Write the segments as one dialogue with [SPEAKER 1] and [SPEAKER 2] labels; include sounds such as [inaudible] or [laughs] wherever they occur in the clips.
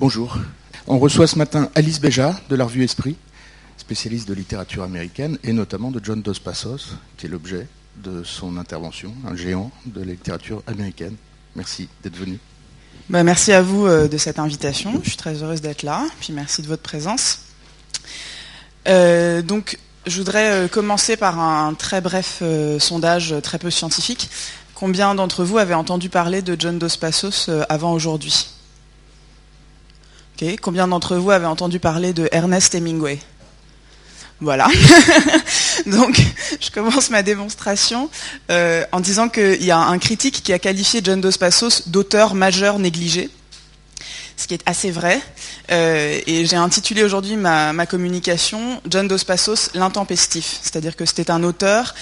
[SPEAKER 1] Bonjour. On reçoit ce matin Alice Béja de la revue Esprit, spécialiste de littérature américaine et notamment de John Dos Passos, qui est l'objet de son intervention, un géant de la littérature américaine. Merci d'être venu.
[SPEAKER 2] Bah, merci à vous euh, de cette invitation. Je suis très heureuse d'être là. Puis merci de votre présence. Euh, donc, je voudrais euh, commencer par un très bref sondage très peu scientifique. Combien d'entre vous avez entendu parler de John Dos Passos avant aujourd'hui? Combien d'entre vous avez entendu parler de Ernest Hemingway? Voilà. [laughs] Donc, je commence ma démonstration euh, en disant qu'il y a un critique qui a qualifié John Dos Passos d'auteur majeur négligé, ce qui est assez vrai. Euh, et j'ai intitulé aujourd'hui ma, ma communication John Dos Passos l'intempestif, c'est-à-dire que c'était un auteur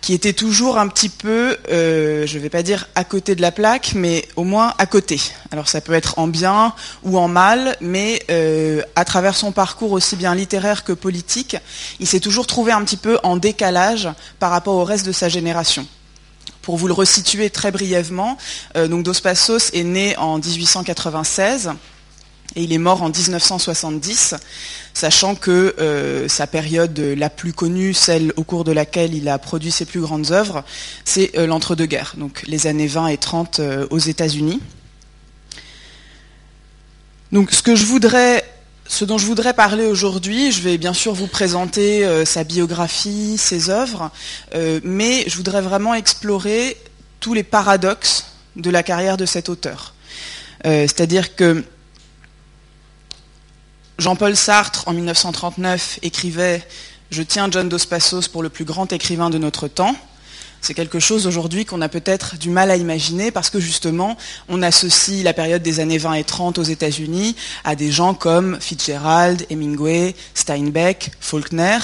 [SPEAKER 2] qui était toujours un petit peu, euh, je ne vais pas dire à côté de la plaque, mais au moins à côté. Alors ça peut être en bien ou en mal, mais euh, à travers son parcours aussi bien littéraire que politique, il s'est toujours trouvé un petit peu en décalage par rapport au reste de sa génération. Pour vous le resituer très brièvement, euh, donc Dos Passos est né en 1896 et il est mort en 1970, sachant que euh, sa période la plus connue, celle au cours de laquelle il a produit ses plus grandes œuvres, c'est euh, l'entre-deux-guerres, donc les années 20 et 30 euh, aux États-Unis. Donc ce que je voudrais ce dont je voudrais parler aujourd'hui, je vais bien sûr vous présenter sa biographie, ses œuvres, mais je voudrais vraiment explorer tous les paradoxes de la carrière de cet auteur. C'est-à-dire que Jean-Paul Sartre, en 1939, écrivait Je tiens John Dos Passos pour le plus grand écrivain de notre temps. C'est quelque chose aujourd'hui qu'on a peut-être du mal à imaginer parce que justement, on associe la période des années 20 et 30 aux États-Unis à des gens comme Fitzgerald, Hemingway, Steinbeck, Faulkner.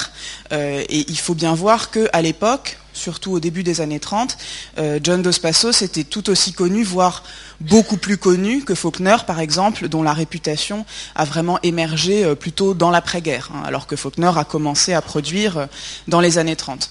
[SPEAKER 2] Euh, et il faut bien voir qu'à l'époque, surtout au début des années 30, euh, John Dos Passos était tout aussi connu, voire beaucoup plus connu que Faulkner, par exemple, dont la réputation a vraiment émergé euh, plutôt dans l'après-guerre, hein, alors que Faulkner a commencé à produire dans les années 30.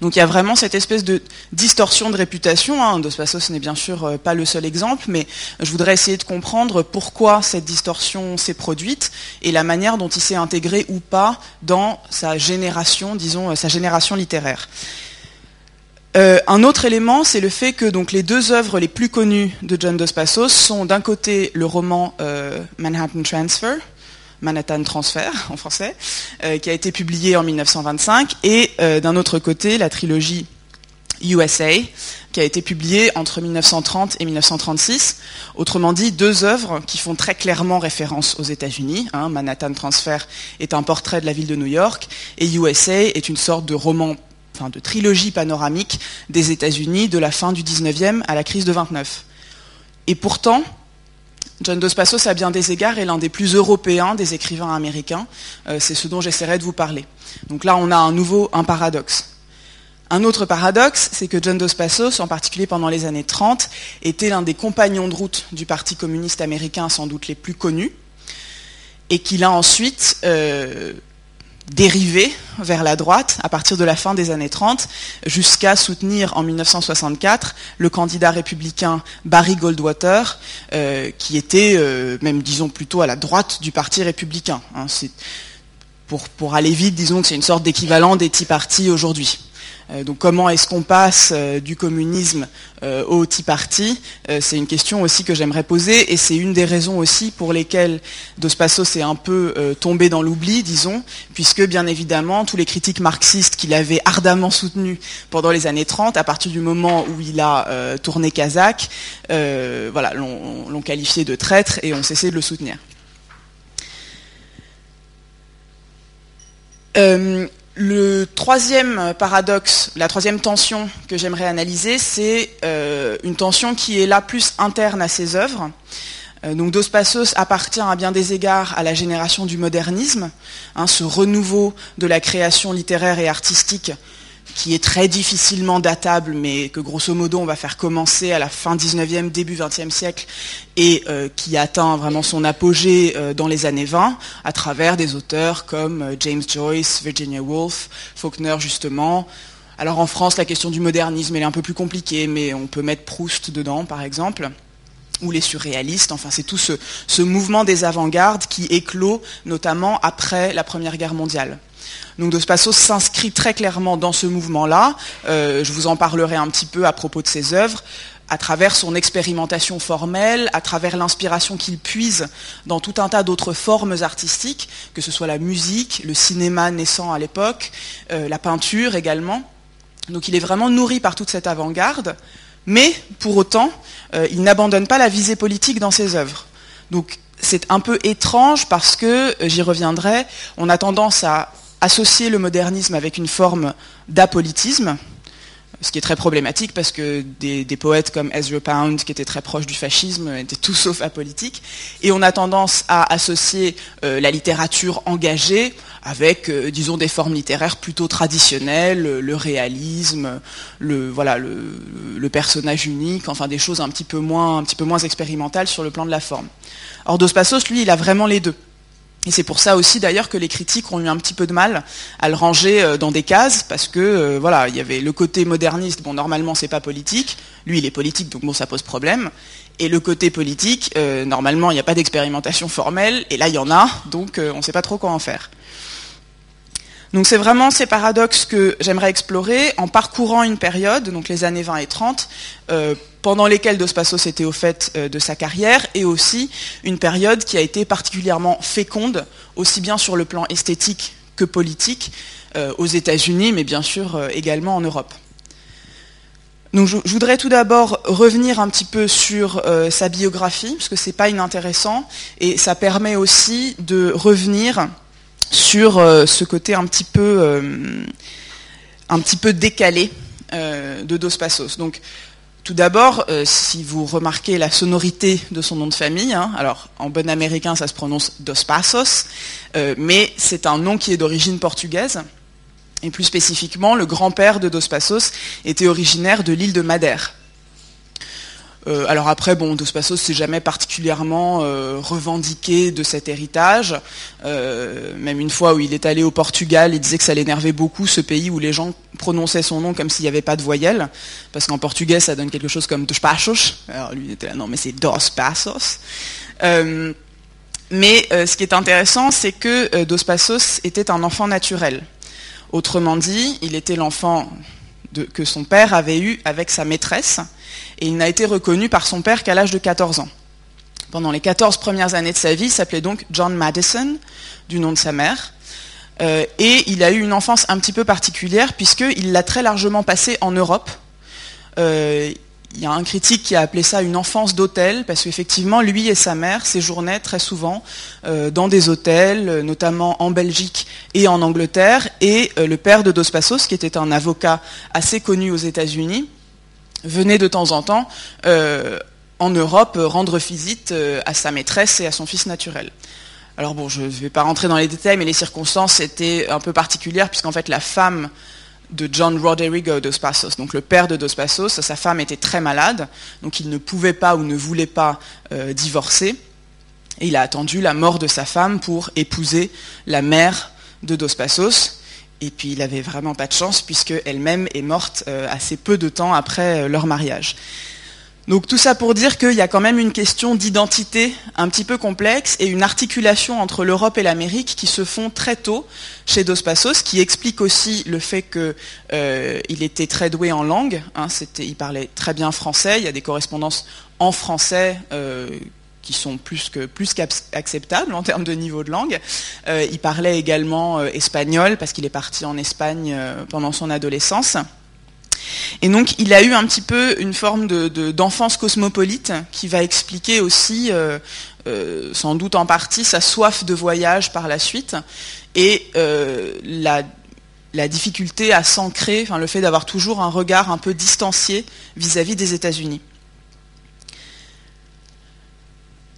[SPEAKER 2] Donc il y a vraiment cette espèce de distorsion de réputation. Hein. Dos Passos n'est bien sûr pas le seul exemple, mais je voudrais essayer de comprendre pourquoi cette distorsion s'est produite et la manière dont il s'est intégré ou pas dans sa génération, disons, sa génération littéraire. Euh, un autre élément, c'est le fait que les deux œuvres les plus connues de John Dos Passos sont d'un côté le roman euh, Manhattan Transfer, Manhattan Transfer en français, euh, qui a été publié en 1925, et d'un autre côté la trilogie USA, qui a été publiée entre 1930 et 1936. Autrement dit, deux œuvres qui font très clairement référence aux États-Unis. Hein. Manhattan Transfer est un portrait de la ville de New York, et USA est une sorte de roman de trilogie panoramique des États-Unis de la fin du 19e à la crise de 29. Et pourtant, John Dos Passos, à bien des égards, est l'un des plus européens des écrivains américains. Euh, c'est ce dont j'essaierai de vous parler. Donc là, on a un nouveau un paradoxe. Un autre paradoxe, c'est que John Dos Passos, en particulier pendant les années 30, était l'un des compagnons de route du Parti communiste américain sans doute les plus connus, et qu'il a ensuite euh, dérivé vers la droite à partir de la fin des années 30 jusqu'à soutenir en 1964 le candidat républicain Barry Goldwater euh, qui était euh, même disons plutôt à la droite du parti républicain. Hein. pour, pour aller vite, disons que c'est une sorte d'équivalent des Tea Party aujourd'hui. Euh, donc comment est-ce qu'on passe euh, du communisme euh, au Tea Party? C'est une question aussi que j'aimerais poser et c'est une des raisons aussi pour lesquelles Dos Passos est un peu tombé dans l'oubli, disons, puisque bien évidemment tous les critiques marxistes qu'il avait ardemment soutenus pendant les années 30, à partir du moment où il a tourné Kazakh, voilà, l'ont qualifié de traître et ont cessé de le soutenir. Le troisième paradoxe, la troisième tension que j'aimerais analyser, c'est euh, une tension qui est là plus interne à ses œuvres. Euh, donc Dos Passos appartient à bien des égards à la génération du modernisme, hein, ce renouveau de la création littéraire et artistique qui est très difficilement datable, mais que grosso modo on va faire commencer à la fin 19e, début 20e siècle, et euh, qui atteint vraiment son apogée euh, dans les années 20, à travers des auteurs comme euh, James Joyce, Virginia Woolf, Faulkner justement. Alors en France, la question du modernisme elle est un peu plus compliquée, mais on peut mettre Proust dedans, par exemple. ou les surréalistes. Enfin, c'est tout ce, mouvement des avant-gardes qui éclot notamment après la Première Guerre mondiale. Donc Dos Passos s'inscrit très clairement dans ce mouvement-là. Euh, je vous en parlerai un petit peu à propos de ses œuvres à travers son expérimentation formelle, à travers l'inspiration qu'il puise dans tout un tas d'autres formes artistiques, que ce soit la musique, le cinéma naissant à l'époque, euh, la peinture également. Donc il est vraiment nourri par toute cette avant-garde, mais pour autant, euh, il n'abandonne pas la visée politique dans ses œuvres. Donc c'est un peu étrange parce que, j'y reviendrai, on a tendance à associer le modernisme avec une forme d'apolitisme, ce qui est très problématique parce que des, poètes comme Ezra Pound, qui étaient très proches du fascisme, étaient tout sauf apolitiques. Et on a tendance à associer euh, la littérature engagée avec, euh, disons, des formes littéraires plutôt traditionnelles, le réalisme, le, voilà, le, personnage unique, enfin des choses un petit, peu moins, un petit peu moins expérimentales sur le plan de la forme. Or, Dos Passos, lui, il a vraiment les deux. Et c'est pour ça aussi d'ailleurs que les critiques ont eu un petit peu de mal à le ranger euh, dans des cases, parce que euh, voilà, il y avait le côté moderniste, bon normalement c'est pas politique, lui il est politique donc bon ça pose problème, et le côté politique, euh, normalement il n'y a pas d'expérimentation formelle, et là il y en a, donc on ne sait pas trop quoi en faire. Donc c'est vraiment ces paradoxes que j'aimerais explorer en parcourant une période, donc les années 20 et 30, euh, pendant lesquelles Dos Passos était au fait euh, de sa carrière, et aussi une période qui a été particulièrement féconde, aussi bien sur le plan esthétique que politique, euh, aux États-Unis, mais bien sûr également en Europe. Donc je, voudrais tout d'abord revenir un petit peu sur sa biographie, parce que c'est pas inintéressant, et ça permet aussi de revenir sur euh, ce côté un petit peu, euh, un petit peu décalé euh, de Dos Passos. Donc, tout d'abord, si vous remarquez la sonorité de son nom de famille, hein, alors en bon américain ça se prononce Dos Passos, mais c'est un nom qui est d'origine portugaise. Et plus spécifiquement, le grand-père de Dos Passos était originaire de l'île de Madère. Euh, alors après, bon, Dos Passos s'est jamais particulièrement euh, revendiqué de cet héritage. Euh, même une fois où il est allé au Portugal, il disait que ça l'énervait beaucoup ce pays où les gens prononçaient son nom comme s'il n'y avait pas de voyelle, parce qu'en portugais ça donne quelque chose comme Dos Passos. Alors lui il était là, non mais c'est Dos Passos. mais ce qui est intéressant, c'est que Dos Passos était un enfant naturel. Autrement dit, il était l'enfant que son père avait eu avec sa maîtresse, et il n'a été reconnu par son père qu'à l'âge de 14 ans. Pendant les 14 premières années de sa vie, il s'appelait donc John Madison, du nom de sa mère, euh, et il a eu une enfance un petit peu particulière, puisqu'il l'a très largement passé en Europe. Euh, il y a un critique qui a appelé ça une enfance d'hôtel, parce qu'effectivement, lui et sa mère séjournaient très souvent euh, dans des hôtels, notamment en Belgique et en Angleterre, et le père de Dos Passos, qui était un avocat assez connu aux États-Unis, venait de temps en temps euh, en Europe rendre visite euh, à sa maîtresse et à son fils naturel. Alors bon, je ne vais pas rentrer dans les détails, mais les circonstances étaient un peu particulières, puisqu'en fait la femme de John Roderigo dos Passos, donc le père de dos Passos, sa femme était très malade, donc il ne pouvait pas ou ne voulait pas euh, divorcer, et il a attendu la mort de sa femme pour épouser la mère de dos Passos, et puis il avait vraiment pas de chance puisque elle-même est morte euh, assez peu de temps après euh, leur mariage. Donc tout ça pour dire qu'il y a quand même une question d'identité un petit peu complexe et une articulation entre l'Europe et l'Amérique qui se font très tôt chez Dos Passos, qui explique aussi le fait qu'il euh, était très doué en langue. Hein, il parlait très bien français. Il y a des correspondances en français qui sont plus que qu'acceptables en termes de niveau de langue. Euh, il parlait également euh, espagnol parce qu'il est parti en Espagne euh, pendant son adolescence. Et donc il a eu un petit peu une forme d'enfance cosmopolite qui va expliquer aussi, sans doute en partie, sa soif de voyage par la suite et la, la, difficulté à s'ancrer, le fait d'avoir toujours un regard un peu distancié vis à -vis des États-Unis.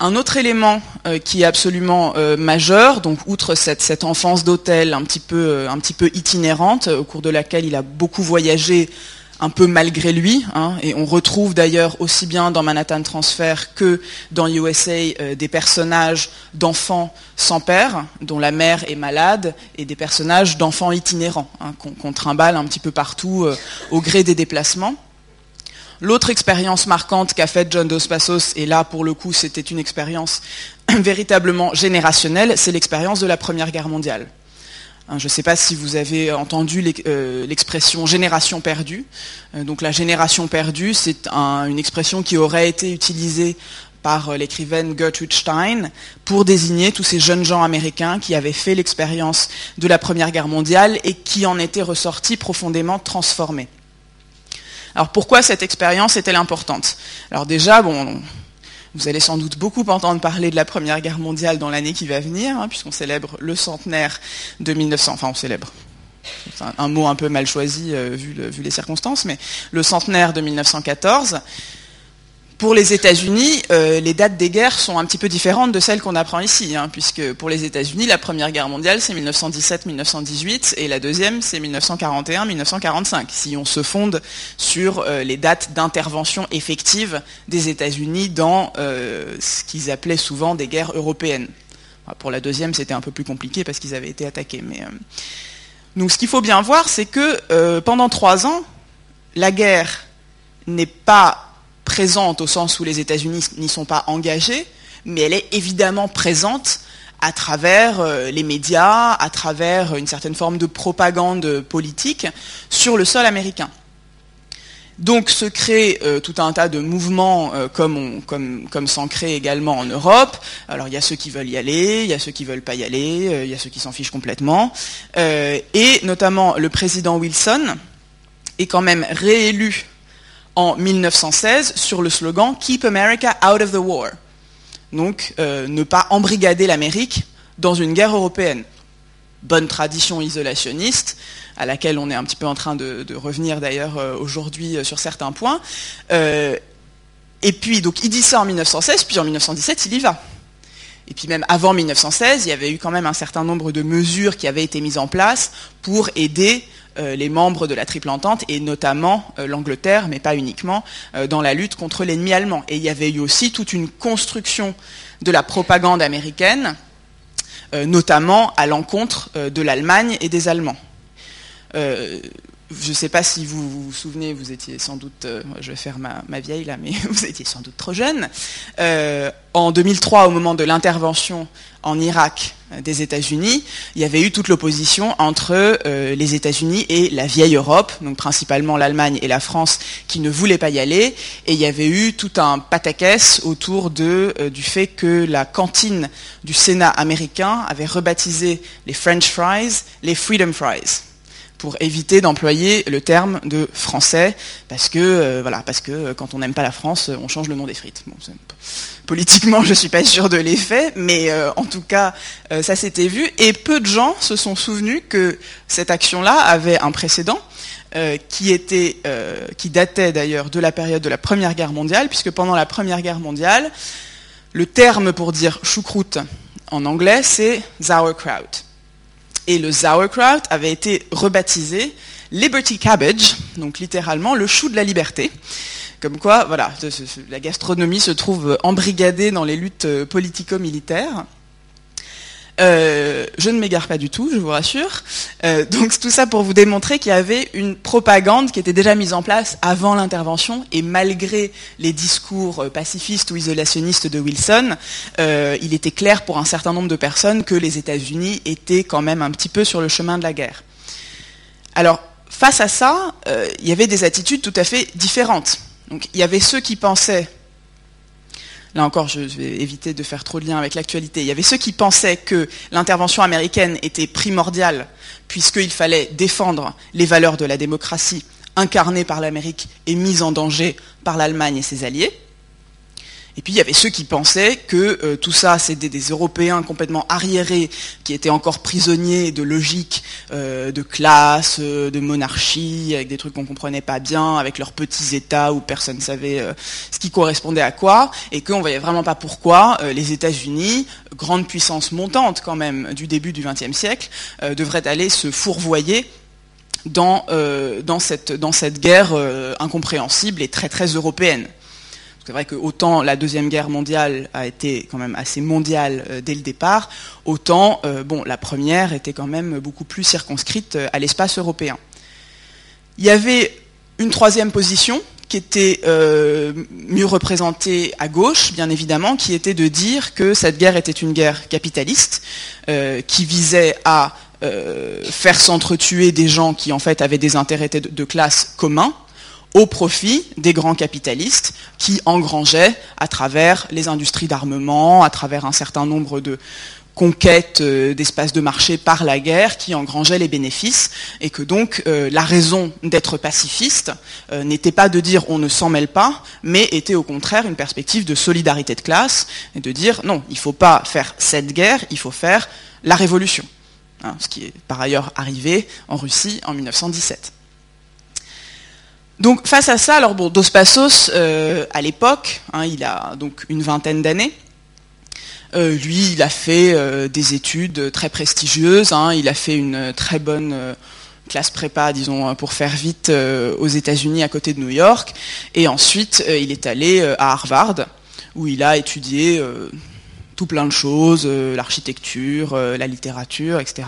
[SPEAKER 2] Un autre élément euh, qui est absolument euh, majeur, outre cette, enfance d'hôtel un, petit peu, euh, itinérante, au cours de laquelle il a beaucoup voyagé un peu malgré lui, hein, et on retrouve d'ailleurs aussi bien dans Manhattan Transfer que dans USA des personnages d'enfants sans père, dont la mère est malade, et des personnages d'enfants itinérants, hein, qu'on trimballe un petit peu partout au gré des déplacements. L'autre expérience marquante qu'a faite John Dos Passos, et là pour le coup c'était une expérience [clears throat] véritablement générationnelle, c'est l'expérience de la Première Guerre mondiale. Hein, je ne sais pas si vous avez entendu euh, l'expression génération perdue. Euh, donc la génération perdue, c'est une expression qui aurait été utilisée par euh, l'écrivaine Gertrude Stein pour désigner tous ces jeunes gens américains qui avaient fait l'expérience de la Première Guerre mondiale et qui en étaient ressortis profondément transformés. Alors pourquoi cette expérience est-elle importante? Alors déjà, bon, vous allez sans doute beaucoup entendre parler de la Première Guerre mondiale dans l'année qui va venir, hein, puisqu'on célèbre le centenaire de 1900, enfin on célèbre, c'est un, mot un peu mal choisi euh, vu, vu, les circonstances, mais le centenaire de 1914. Pour les États-Unis, euh, les dates des guerres sont un petit peu différentes de celles qu'on apprend ici, hein, puisque pour les États-Unis, la Première Guerre mondiale, c'est 1917-1918, et la deuxième, c'est 1941-1945, si on se fonde sur euh, les dates d'intervention effective des États-Unis dans euh, ce qu'ils appelaient souvent des guerres européennes. pour la deuxième, c'était un peu plus compliqué parce qu'ils avaient été attaqués. Mais, donc ce qu'il faut bien voir, c'est que pendant trois ans, la guerre n'est pas présente au sens où les États-Unis n'y sont pas engagés, mais elle est évidemment présente à travers euh, les médias, à travers une certaine forme de propagande politique sur le sol américain. Donc se crée euh, tout un tas de mouvements euh, comme, s'en crée également en Europe. Alors il y a ceux qui veulent y aller, il y a ceux qui veulent pas y aller, il y a ceux qui s'en fichent complètement. et notamment le président Wilson est quand même réélu en 1916 sur le slogan Keep America out of the war. Donc euh, ne pas embrigader l'Amérique dans une guerre européenne. Bonne tradition isolationniste, à laquelle on est un petit peu en train de, revenir d'ailleurs euh, aujourd'hui euh, sur certains points. et puis donc il dit ça en 1916, puis en 1917 il y va. Et puis même avant 1916, il y avait eu quand même un certain nombre de mesures qui avaient été mises en place pour aider les membres de la Triple Entente et notamment euh, l'Angleterre, mais pas uniquement, euh, dans la lutte contre l'ennemi allemand. Et il y avait eu aussi toute une construction de la propagande américaine, notamment à l'encontre de l'Allemagne et des Allemands je ne sais pas si vous vous souvenez, vous étiez sans doute, euh, je vais faire ma, vieille là, mais [laughs] vous étiez sans doute trop jeune. Euh, en 2003, au moment de l'intervention en Irak euh, des États-Unis, il y avait eu toute l'opposition entre les États-Unis et la vieille Europe, donc principalement l'Allemagne et la France, qui ne voulaient pas y aller, et il y avait eu tout un pataquès autour du fait que la cantine du Sénat américain avait rebaptisé les French fries les Freedom fries pour éviter d'employer le terme de français, parce que, euh, voilà, parce que euh, quand on n'aime pas la France, on change le nom des frites. politiquement, [laughs] je ne suis pas sûr de l'effet, mais euh, en tout cas, ça s'était vu, et peu de gens se sont souvenus que cette action-là avait un précédent, qui, était, qui datait d'ailleurs de la période de la Première Guerre mondiale, puisque pendant la Première Guerre mondiale, le terme pour dire choucroute en anglais, c'est sauerkraut. Et le sauerkraut avait été rebaptisé Liberty Cabbage, donc littéralement le chou de la liberté. Comme quoi, voilà, la gastronomie se trouve embrigadée dans les luttes euh, politico-militaires. Euh, je ne m'égare pas du tout, je vous rassure. Euh, donc tout ça pour vous démontrer qu'il y avait une propagande qui était déjà mise en place avant l'intervention et malgré les discours euh, pacifistes ou isolationnistes de Wilson, il était clair pour un certain nombre de personnes que les États-Unis étaient quand même un petit peu sur le chemin de la guerre. Alors face à ça, il y avait des attitudes tout à fait différentes. Donc il y avait ceux qui pensaient là encore, je vais éviter de faire trop de liens avec l'actualité, il y avait ceux qui pensaient que l'intervention américaine était primordiale, puisqu'il fallait défendre les valeurs de la démocratie incarnées par l'Amérique et mises en danger par l'Allemagne et ses alliés. Et puis il y avait ceux qui pensaient que euh, tout ça, c'était des Européens complètement arriérés, qui étaient encore prisonniers de logique euh, de classe, euh, de monarchie, avec des trucs qu'on comprenait pas bien, avec leurs petits États où personne ne savait ce qui correspondait à quoi, et qu'on voyait vraiment pas pourquoi les États-Unis, grande puissance montante quand même du début du XXe siècle, devraient aller se fourvoyer dans, dans, cette, dans cette guerre incompréhensible et très très européenne. C'est vrai que autant la Deuxième Guerre mondiale a été quand même assez mondiale euh, dès le départ, autant euh, la première était quand même beaucoup plus circonscrite euh, à l'espace européen. Il y avait une troisième position qui était mieux représentée à gauche, bien évidemment, qui était de dire que cette guerre était une guerre capitaliste, qui visait à faire s'entretuer des gens qui en fait avaient des intérêts de classe communs, au profit des grands capitalistes qui engrangeaient à travers les industries d'armement, à travers un certain nombre de conquêtes euh, d'espaces de marché par la guerre qui engrangeaient les bénéfices et que donc euh, la raison d'être pacifiste euh, n'était pas de dire on ne s'en mêle pas, mais était au contraire une perspective de solidarité de classe et de dire non, il ne faut pas faire cette guerre, il faut faire la révolution. Hein, ce qui est par ailleurs arrivé en Russie en 1917. Donc face à ça, alors Dos Passos, euh, à l'époque, hein, il a donc une vingtaine d'années. Euh, lui, il a fait euh, des études très prestigieuses. Hein. il a fait une très bonne classe prépa, disons, pour faire vite, aux États-Unis, à côté de New York. Et ensuite, il est allé à Harvard, où il a étudié tout plein de choses, l'architecture, la littérature, etc.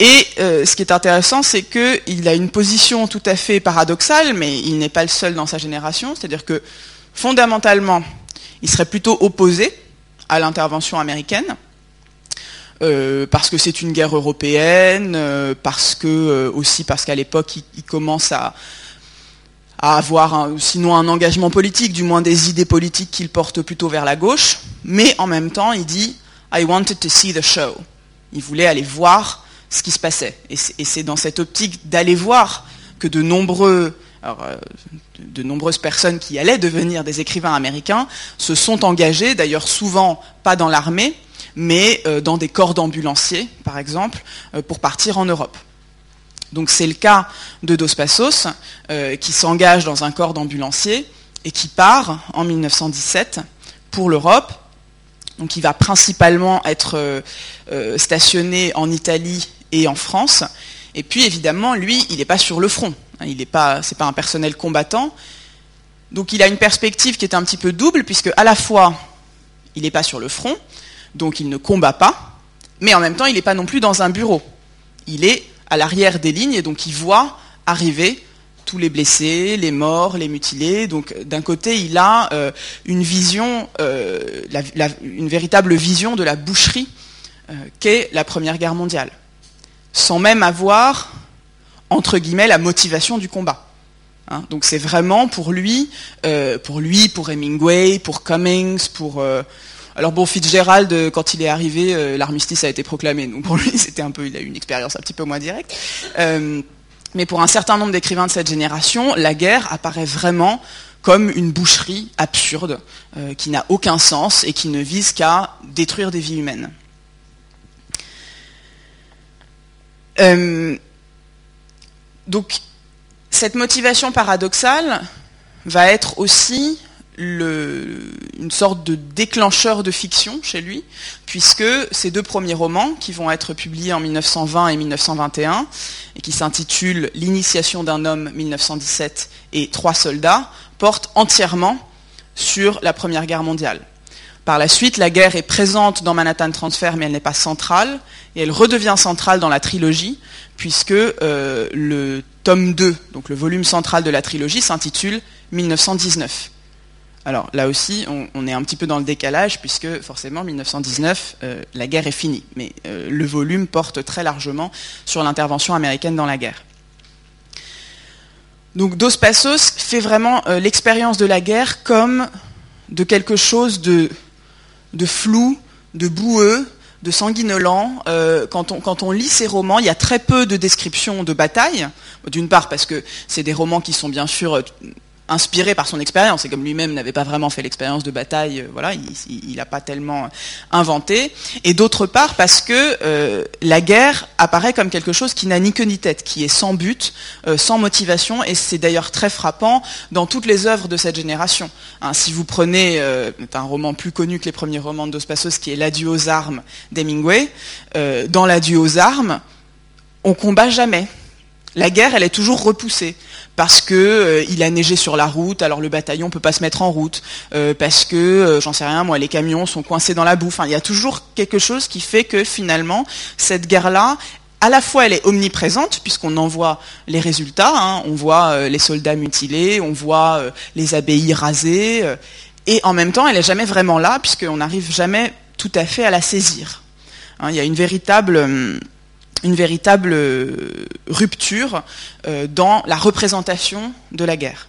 [SPEAKER 2] Et euh, ce qui est intéressant, c'est qu'il a une position tout à fait paradoxale, mais il n'est pas le seul dans sa génération, c'est-à-dire que fondamentalement, il serait plutôt opposé à l'intervention américaine, euh, parce que c'est une guerre européenne, euh, parce que aussi parce qu'à l'époque, il, commence à, avoir sinon un engagement politique, du moins des idées politiques qu'il porte plutôt vers la gauche, mais en même temps, il dit I wanted to see the show. Il voulait aller voir ce qui se passait. Et c'est dans cette optique d'aller voir que de, nombreux, euh, de nombreuses personnes qui allaient devenir des écrivains américains se sont engagées, d'ailleurs souvent pas dans l'armée, mais euh, dans des corps d'ambulanciers, par exemple, euh, pour partir en Europe. Donc c'est le cas de Dos Passos, qui s'engage dans un corps d'ambulanciers et qui part en 1917 pour l'Europe. Donc il va principalement être stationné en Italie et en France. Et puis évidemment, lui, il n'est pas sur le front. Hein, il n'est pas, c'est pas un personnel combattant. Donc il a une perspective qui est un petit peu double, puisque à la fois, il n'est pas sur le front, donc il ne combat pas, mais en même temps, il n'est pas non plus dans un bureau. Il est à l'arrière des lignes, et donc il voit arriver tous les blessés, les morts, les mutilés. Donc d'un côté, il a euh, une vision, euh, une véritable vision de la boucherie euh, qu'est la Première Guerre mondiale sans même avoir, entre guillemets, la motivation du combat. Hein. donc c'est vraiment pour lui, euh, pour lui, pour Hemingway, pour Cummings, pour... Euh, alors bon, Fitzgerald, euh, quand il est arrivé, l'armistice a été proclamé, donc pour lui, [laughs] c'était un peu, il a eu une expérience un petit peu moins directe. mais pour un certain nombre d'écrivains de cette génération, la guerre apparaît vraiment comme une boucherie absurde, qui n'a aucun sens et qui ne vise qu'à détruire des vies humaines. Euh, donc, cette motivation paradoxale va être aussi une sorte de déclencheur de fiction chez lui, puisque ces deux premiers romans, qui vont être publiés en 1920 et 1921, et qui s'intitulent L'initiation d'un homme 1917 et Trois soldats, portent entièrement sur la Première Guerre mondiale. Par la suite, la guerre est présente dans Manhattan Transfer, mais elle n'est pas centrale, et elle redevient centrale dans la trilogie, puisque euh, le tome 2, donc le volume central de la trilogie, s'intitule 1919. Alors là aussi, on, est un petit peu dans le décalage, puisque forcément, 1919, euh, la guerre est finie, mais euh, le volume porte très largement sur l'intervention américaine dans la guerre. Donc Dos Passos fait vraiment l'expérience de la guerre comme de quelque chose de de flou, de boueux, de sanguinolent. Euh, quand, on, quand on lit ces romans, il y a très peu de descriptions de batailles. D'une part parce que c'est des romans qui sont bien sûr inspiré par son expérience, et comme lui-même n'avait pas vraiment fait l'expérience de bataille, euh, voilà, il n'a pas tellement inventé, et d'autre part parce que euh, la guerre apparaît comme quelque chose qui n'a ni queue ni tête, qui est sans but, euh, sans motivation, et c'est d'ailleurs très frappant dans toutes les œuvres de cette génération. Hein, si vous prenez un roman plus connu que les premiers romans de Dos Passos, qui est L'adieu aux armes d'Hemingway, dans L'adieu aux armes, on combat jamais. La guerre, elle est toujours repoussée parce que euh, il a neigé sur la route, alors le bataillon peut pas se mettre en route, euh, parce que euh, j'en sais rien, moi les camions sont coincés dans la boue. Il y a toujours quelque chose qui fait que finalement cette guerre-là à la fois elle est omniprésente puisqu'on en voit les résultats, hein. on voit les soldats mutilés, on voit les abbayes rasées, et en même temps elle n'est jamais vraiment là puisqu'on n'arrive jamais tout à fait à la saisir. Hein, il y a une véritable hum, une véritable euh, rupture euh, dans la représentation de la guerre.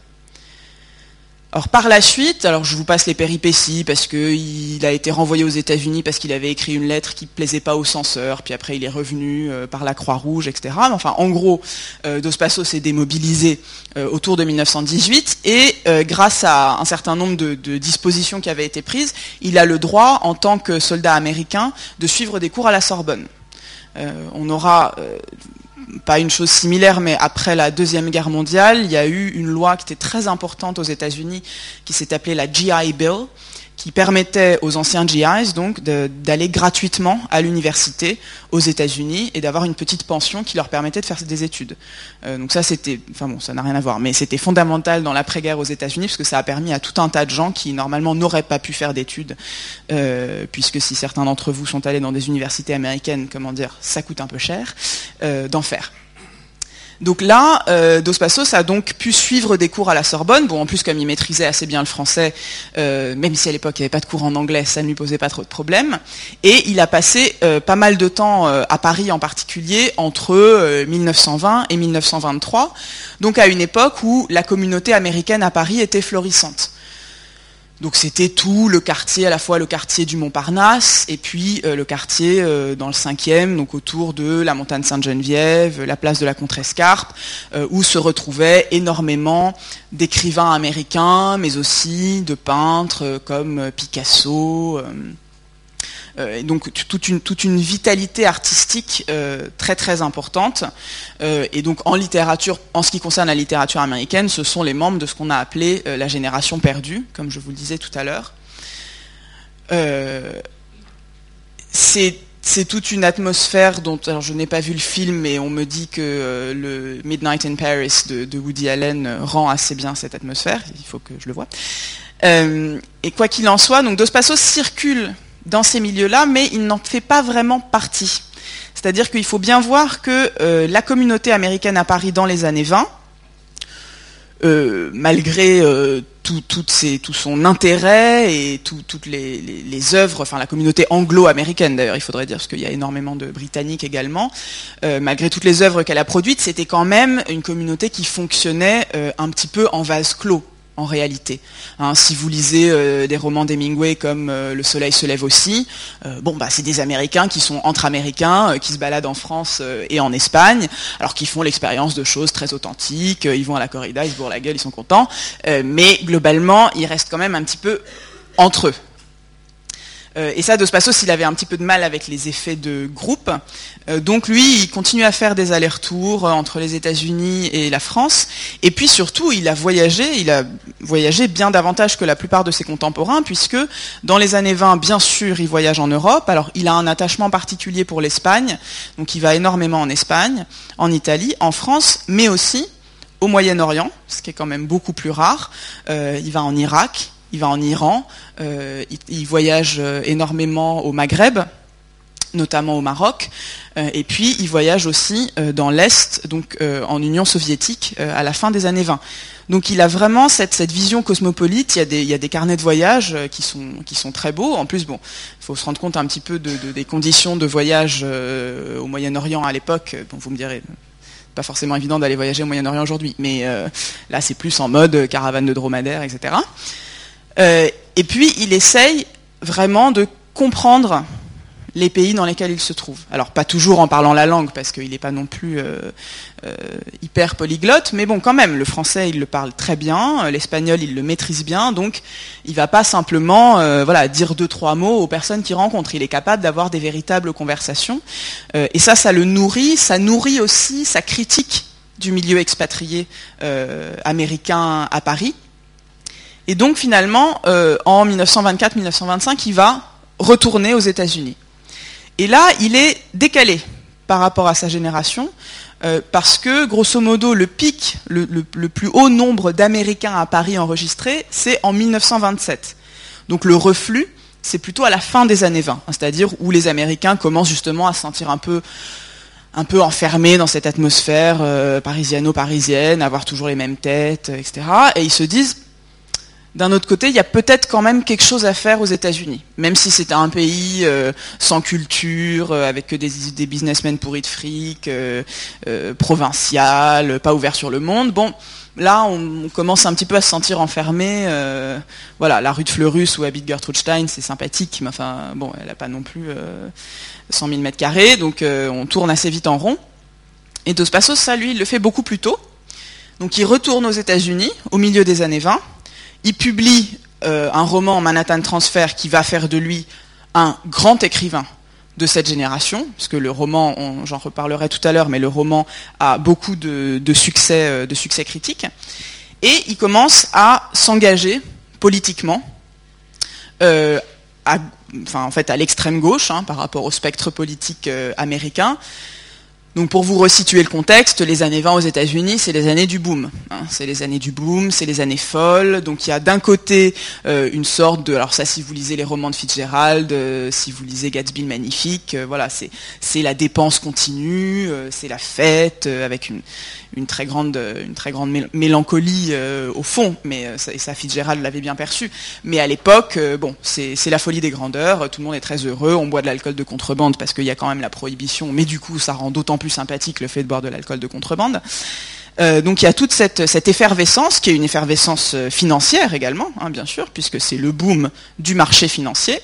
[SPEAKER 2] Alors par la suite, alors je vous passe les péripéties parce qu'il a été renvoyé aux États-Unis parce qu'il avait écrit une lettre qui ne plaisait pas au censeur, puis après il est revenu euh, par la Croix-Rouge, etc. Mais enfin, en gros, Dos Passos s'est démobilisé autour de 1918 et grâce à un certain nombre de, de, dispositions qui avaient été prises, il a le droit, en tant que soldat américain, de suivre des cours à la Sorbonne. Euh, on aura euh, pas une chose similaire, mais après la Deuxième Guerre mondiale, il y a eu une loi qui était très importante aux États-Unis, qui s'est appelée la GI Bill, qui permettait aux anciens GIs donc d'aller gratuitement à l'université aux États-Unis et d'avoir une petite pension qui leur permettait de faire des études. Euh, donc ça c'était, enfin bon, ça n'a rien à voir, mais c'était fondamental dans l'après-guerre aux États-Unis parce que ça a permis à tout un tas de gens qui normalement n'auraient pas pu faire d'études, euh, puisque si certains d'entre vous sont allés dans des universités américaines, comment dire, ça coûte un peu cher, euh, d'en faire. Donc là, euh, Dos Passos a donc pu suivre des cours à la Sorbonne. Bon, en plus, comme il maîtrisait assez bien le français, euh, même si à l'époque il n'y avait pas de cours en anglais, ça ne lui posait pas trop de problèmes. Et il a passé euh, pas mal de temps à Paris en particulier, entre 1920 et 1923, donc à une époque où la communauté américaine à Paris était florissante. Donc c'était tout le quartier, à la fois le quartier du Montparnasse et puis euh, le quartier euh, dans le cinquième, donc autour de la montagne Sainte-Geneviève, la place de la Contrescarpe, euh, où se retrouvaient énormément d'écrivains américains, mais aussi de peintres comme Picasso. Euh, donc toute une, vitalité artistique euh, très très importante. Euh, et donc en littérature, en ce qui concerne la littérature américaine, ce sont les membres de ce qu'on a appelé la génération perdue, comme je vous le disais tout à l'heure. c'est toute une atmosphère dont alors je n'ai pas vu le film, mais on me dit que le Midnight in Paris de, Woody Allen rend assez bien cette atmosphère. Il faut que je le vois. et quoi qu'il en soit, donc Dos Passos circule dans ces milieux-là, mais il n'en fait pas vraiment partie. C'est-à-dire qu'il faut bien voir que euh, la communauté américaine à Paris dans les années 20, euh, malgré euh, tout, son intérêt et toutes les, œuvres, enfin la communauté anglo-américaine d'ailleurs, il faudrait dire, parce qu'il y a énormément de Britanniques également, malgré toutes les œuvres qu'elle a produites, c'était quand même une communauté qui fonctionnait un petit peu en vase clos en réalité. Hein, si vous lisez euh, des romans d'Hemingway comme euh, Le Soleil se lève aussi, euh, bon bah c'est des Américains qui sont entre Américains, qui se baladent en France et en Espagne, alors qu'ils font l'expérience de choses très authentiques, ils vont à la corrida, ils se bourrent la gueule, ils sont contents, mais globalement ils restent quand même un petit peu entre eux. Euh, et ça, Dos Passos, il avait un petit peu de mal avec les effets de groupe. Euh, donc lui, il continue à faire des allers-retours euh, entre les États-Unis et la France. Et puis surtout, il a voyagé, il a voyagé bien davantage que la plupart de ses contemporains, puisque dans les années 20, bien sûr, il voyage en Europe. Alors il a un attachement particulier pour l'Espagne, donc il va énormément en Espagne, en Italie, en France, mais aussi au Moyen-Orient, ce qui est quand même beaucoup plus rare. il va en Irak, il va en Iran, euh, il, voyage euh, énormément au Maghreb, notamment au Maroc, euh, et puis il voyage aussi dans l'Est, donc en Union soviétique, à la fin des années 20. Donc il a vraiment cette, vision cosmopolite, il y, a des, carnets de voyage qui sont, qui sont très beaux. En plus, bon, il faut se rendre compte un petit peu des conditions de voyage au Moyen-Orient à l'époque. Vous me direz, pas forcément évident d'aller voyager au Moyen-Orient aujourd'hui, mais là c'est plus en mode caravane de dromadaire, etc. Euh, et puis, il essaye vraiment de comprendre les pays dans lesquels il se trouve. Alors pas toujours en parlant la langue, parce qu'il n'est pas non plus euh, euh, hyper polyglotte, mais bon quand même, le français il le parle très bien, l'espagnol il le maîtrise bien, donc il va pas simplement voilà, dire deux, trois mots aux personnes qu'il rencontre, il est capable d'avoir des véritables conversations, et ça, ça le nourrit, ça nourrit aussi sa critique du milieu expatrié américain à Paris, et donc finalement, euh, en 1924-1925, il va retourner aux États-Unis. Et là, il est décalé par rapport à sa génération, euh, parce que, grosso modo, le pic, le, plus haut nombre d'Américains à Paris enregistrés, c'est en 1927. Donc le reflux, c'est plutôt à la fin des années 20, hein, c'est-à-dire où les Américains commencent justement à se sentir un peu un peu enfermés dans cette atmosphère parisiano-parisienne, avoir toujours les mêmes têtes, etc. Et ils se disent, d'un autre côté, il y a peut-être quand même quelque chose à faire aux États-Unis, même si c'est un pays sans culture, avec que des, businessmen pourris de fric, provincial, pas ouvert sur le monde. Bon, là, on, commence un petit peu à se sentir enfermé. Euh, voilà, la rue de Fleurus où habite Gertrude Stein, c'est sympathique, mais enfin, bon, elle n'a pas non plus 100 000 mètres carrés, donc euh, on tourne assez vite en rond. Et Dos Passos, ça, lui, il le fait beaucoup plus tôt. Donc il retourne aux États-Unis au milieu des années 20. Il publie euh, un roman, Manhattan Transfer, qui va faire de lui un grand écrivain de cette génération, parce que le roman, j'en reparlerai tout à l'heure, mais le roman a beaucoup de, succès, euh, de succès critique, et il commence à s'engager politiquement, euh, à, enfin, en fait à l'extrême gauche hein, par rapport au spectre politique américain, donc pour vous resituer le contexte, les années 20 aux États-Unis, c'est les années du boom. Hein. c'est les années du boom, c'est les années folles. Donc il y a d'un côté euh, une sorte de, alors ça si vous lisez les romans de Fitzgerald, euh, si vous lisez Gatsby le magnifique, euh, voilà, c'est c'est la dépense continue, c'est la fête avec une, une très grande, une très grande mélancolie au fond, mais ça, et ça Fitzgerald l'avait bien perçu. Mais à l'époque, bon, c'est la folie des grandeurs, tout le monde est très heureux, on boit de l'alcool de contrebande parce qu'il y a quand même la prohibition, mais du coup ça rend d'autant plus sympathique le fait de boire de l'alcool de contrebande. donc il y a toute cette, cette, effervescence, qui est une effervescence financière également, hein, bien sûr, puisque c'est le boom du marché financier.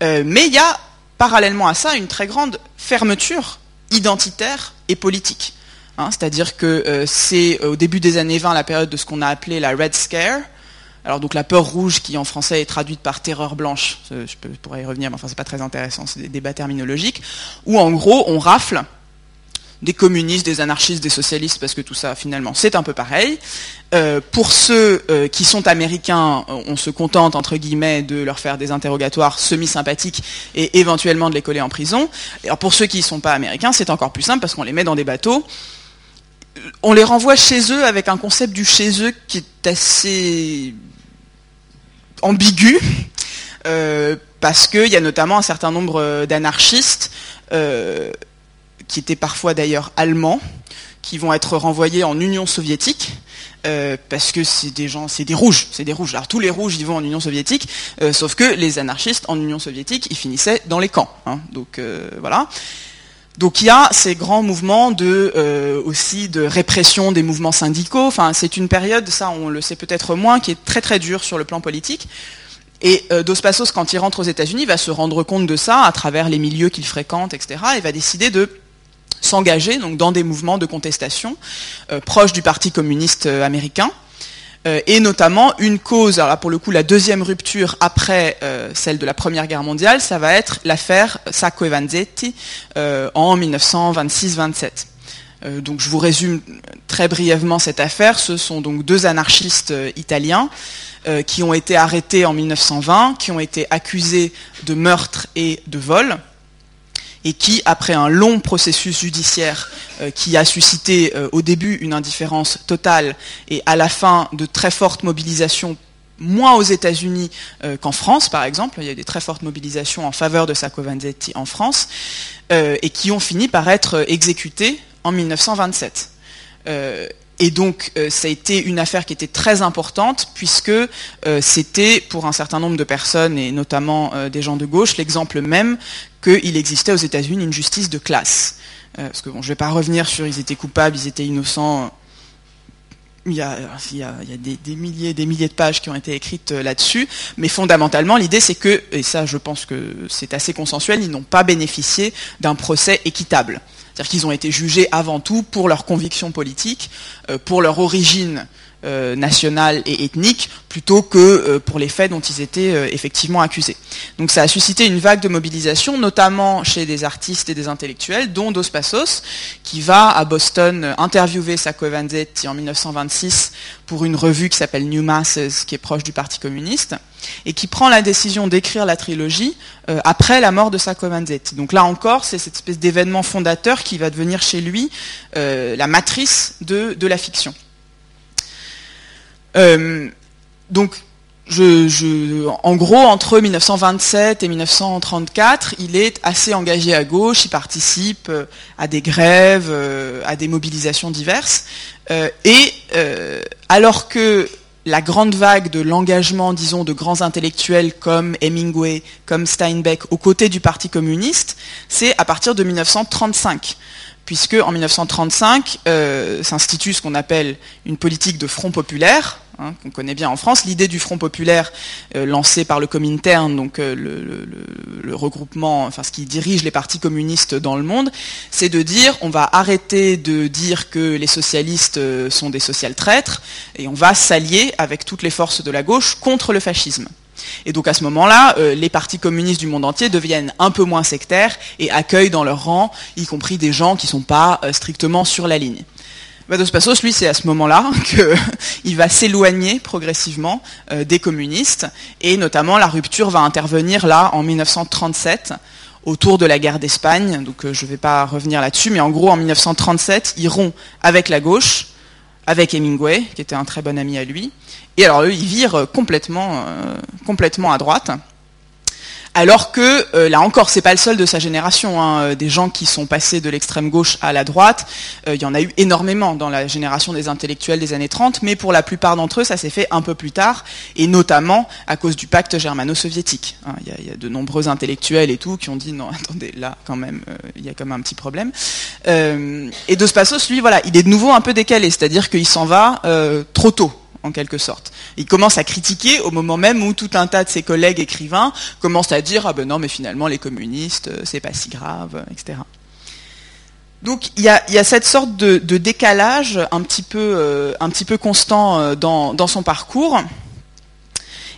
[SPEAKER 2] mais il y a parallèlement à ça une très grande fermeture identitaire et politique. Hein, c'est-à-dire que euh, c'est euh, au début des années 20 la période de ce qu'on a appelé la Red Scare. Alors donc la peur rouge qui en français est traduite par terreur blanche, je, pourrais y revenir, mais enfin c'est pas très intéressant, c'est des débats terminologiques, où en gros on rafle des communistes, des anarchistes, des socialistes, parce que tout ça finalement c'est un peu pareil. Euh, pour ceux qui sont américains, on se contente entre guillemets de leur faire des interrogatoires semi-sympathiques et éventuellement de les coller en prison. Alors pour ceux qui ne sont pas américains, c'est encore plus simple parce qu'on les met dans des bateaux on les renvoie chez eux avec un concept du chez eux qui est assez ambigu, euh, parce qu'il y a notamment un certain nombre d'anarchistes, euh, qui étaient parfois d'ailleurs allemands, qui vont être renvoyés en Union soviétique, euh, parce que c'est des gens, c'est des rouges, c'est des rouges. Alors tous les rouges, ils vont en Union soviétique, sauf que les anarchistes en Union soviétique, ils finissaient dans les camps. Hein. donc voilà. Donc il y a ces grands mouvements de euh, aussi de répression des mouvements syndicaux. Enfin, c'est une période, ça on le sait peut-être moins, qui est très très dure sur le plan politique. Et euh, Dos Passos, quand il rentre aux États-Unis, va se rendre compte de ça à travers les milieux qu'il fréquente, etc. Et va décider de s'engager dans des mouvements de contestation euh, proches du Parti communiste américain. Euh, et notamment une cause, alors pour le coup la deuxième rupture après euh, celle de la Première Guerre mondiale, ça va être l'affaire Sacco e Vanzetti euh, en 1926-27. donc je vous résume très brièvement cette affaire. Ce sont donc deux anarchistes italiens qui ont été arrêtés en 1920, qui ont été accusés de meurtre et de vol et qui, après un long processus judiciaire euh, qui a suscité euh, au début une indifférence totale et à la fin de très fortes mobilisations moins aux États-Unis euh, qu'en France, par exemple. Il y a eu des très fortes mobilisations en faveur de Sacco Vanzetti en France, et qui ont fini par être exécutés en 1927. Et donc, ça a été une affaire qui était très importante, puisque c'était, pour un certain nombre de personnes, et notamment des gens de gauche, l'exemple même qu'il existait aux États-Unis une justice de classe. Euh, parce que bon, je ne vais pas revenir sur ils étaient coupables, ils étaient innocents. Il y a, des, milliers des milliers de pages qui ont été écrites euh, là-dessus, mais fondamentalement, l'idée c'est que, et ça je pense que c'est assez consensuel, ils n'ont pas bénéficié d'un procès équitable. C'est-à-dire qu'ils ont été jugés avant tout pour leurs convictions politiques, euh, pour leur origine euh, nationale et ethnique plutôt que euh, pour les faits dont ils étaient euh, effectivement accusés. Donc ça a suscité une vague de mobilisation, notamment chez des artistes et des intellectuels, dont Dos Passos, qui va à Boston interviewer Sacco en 1926 pour une revue qui s'appelle New Masses, qui est proche du Parti communiste, et qui prend la décision d'écrire la trilogie après la mort de Sacco. Donc là encore, c'est cette espèce d'événement fondateur qui va devenir chez lui la matrice de la fiction. Euh, donc, en gros, entre 1927 et 1934, il est assez engagé à gauche, il participe euh, à des grèves, euh, à des mobilisations diverses. Et alors que la grande vague de l'engagement, disons, de grands intellectuels comme Hemingway, comme Steinbeck, aux côtés du Parti communiste, c'est à partir de 1935 puisque en 1935 s'institue ce qu'on appelle une politique de front populaire, Hein, qu'on connaît bien en France. L'idée du Front populaire euh, lancé par le Comintern, donc euh, le, regroupement, enfin ce qui dirige les partis communistes dans le monde, c'est de dire on va arrêter de dire que les socialistes euh, sont des social traîtres et on va s'allier avec toutes les forces de la gauche contre le fascisme. Et donc à ce moment-là, les partis communistes du monde entier deviennent un peu moins sectaires et accueillent dans leur rang, y compris des gens qui ne sont pas strictement sur la ligne. Vados Passos, lui, c'est à ce moment-là [laughs] qu'il va s'éloigner progressivement euh, des communistes, et notamment la rupture va intervenir là en 1937, autour de la guerre d'Espagne. Donc euh, je ne vais pas revenir là-dessus, mais en gros, en 1937, il rompt avec la gauche, avec Hemingway, qui était un très bon ami à lui, et alors eux, ils virent complètement, euh, complètement à droite alors que euh, là encore, c'est pas le seul de sa génération. Hein, euh, des gens qui sont passés de l'extrême gauche à la droite, euh, il y en a eu énormément dans la génération des intellectuels des années 30, mais pour la plupart d'entre eux, ça s'est fait un peu plus tard, et notamment à cause du pacte germano-soviétique. Hein. Il y, a de nombreux intellectuels et tout qui ont dit non, [laughs] attendez, là quand même, il y a comme un petit problème. et Dos Passos, lui, voilà, il est de nouveau un peu décalé, c'est-à-dire qu'il s'en va trop tôt en quelque sorte. Il commence à critiquer au moment même où tout un tas de ses collègues écrivains commencent à dire ah ben non mais finalement les communistes euh, c'est pas si grave, etc. Donc il y a, cette sorte de, décalage un petit peu, euh, un petit peu constant euh, dans, son parcours.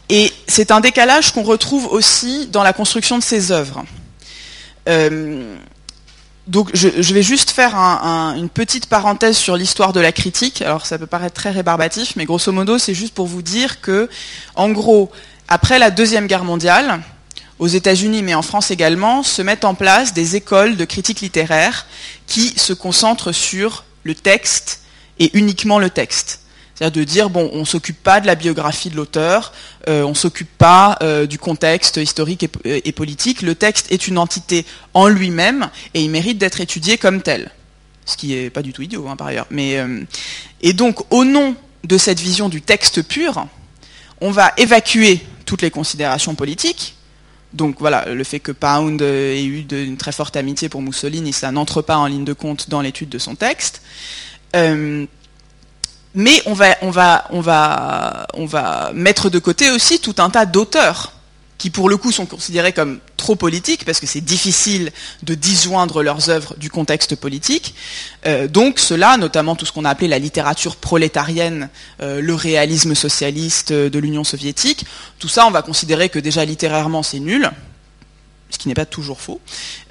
[SPEAKER 2] Et c'est un décalage qu'on retrouve aussi dans la construction de ses œuvres donc je, vais juste faire une petite parenthèse sur l'histoire de la critique. Alors ça peut paraître très rébarbatif, mais grosso modo c'est juste pour vous dire que, en gros, après la deuxième guerre mondiale, aux États-Unis mais en France également, se mettent en place des écoles de critique littéraire qui se concentrent sur le texte et uniquement le texte. C'est-à-dire de dire, bon, on ne s'occupe pas de la biographie de l'auteur, euh, on ne s'occupe pas euh, du contexte historique et, politique, le texte est une entité en lui-même et il mérite d'être étudié comme tel. Ce qui n'est pas du tout idiot, hein, par ailleurs. Mais, euh, et donc, au nom de cette vision du texte pur, on va évacuer toutes les considérations politiques. Donc voilà, le fait que Pound ait eu une très forte amitié pour Mussolini, ça n'entre pas en ligne de compte dans l'étude de son texte mais on va, mettre de côté aussi tout un tas d'auteurs qui pour le coup sont considérés comme trop politiques, parce que c'est difficile de disjoindre leurs œuvres du contexte politique. Euh, donc cela, notamment tout ce qu'on a appelé la littérature prolétarienne, euh, le réalisme socialiste de l'Union soviétique, tout ça on va considérer que déjà littérairement c'est nul, ce qui n'est pas toujours faux,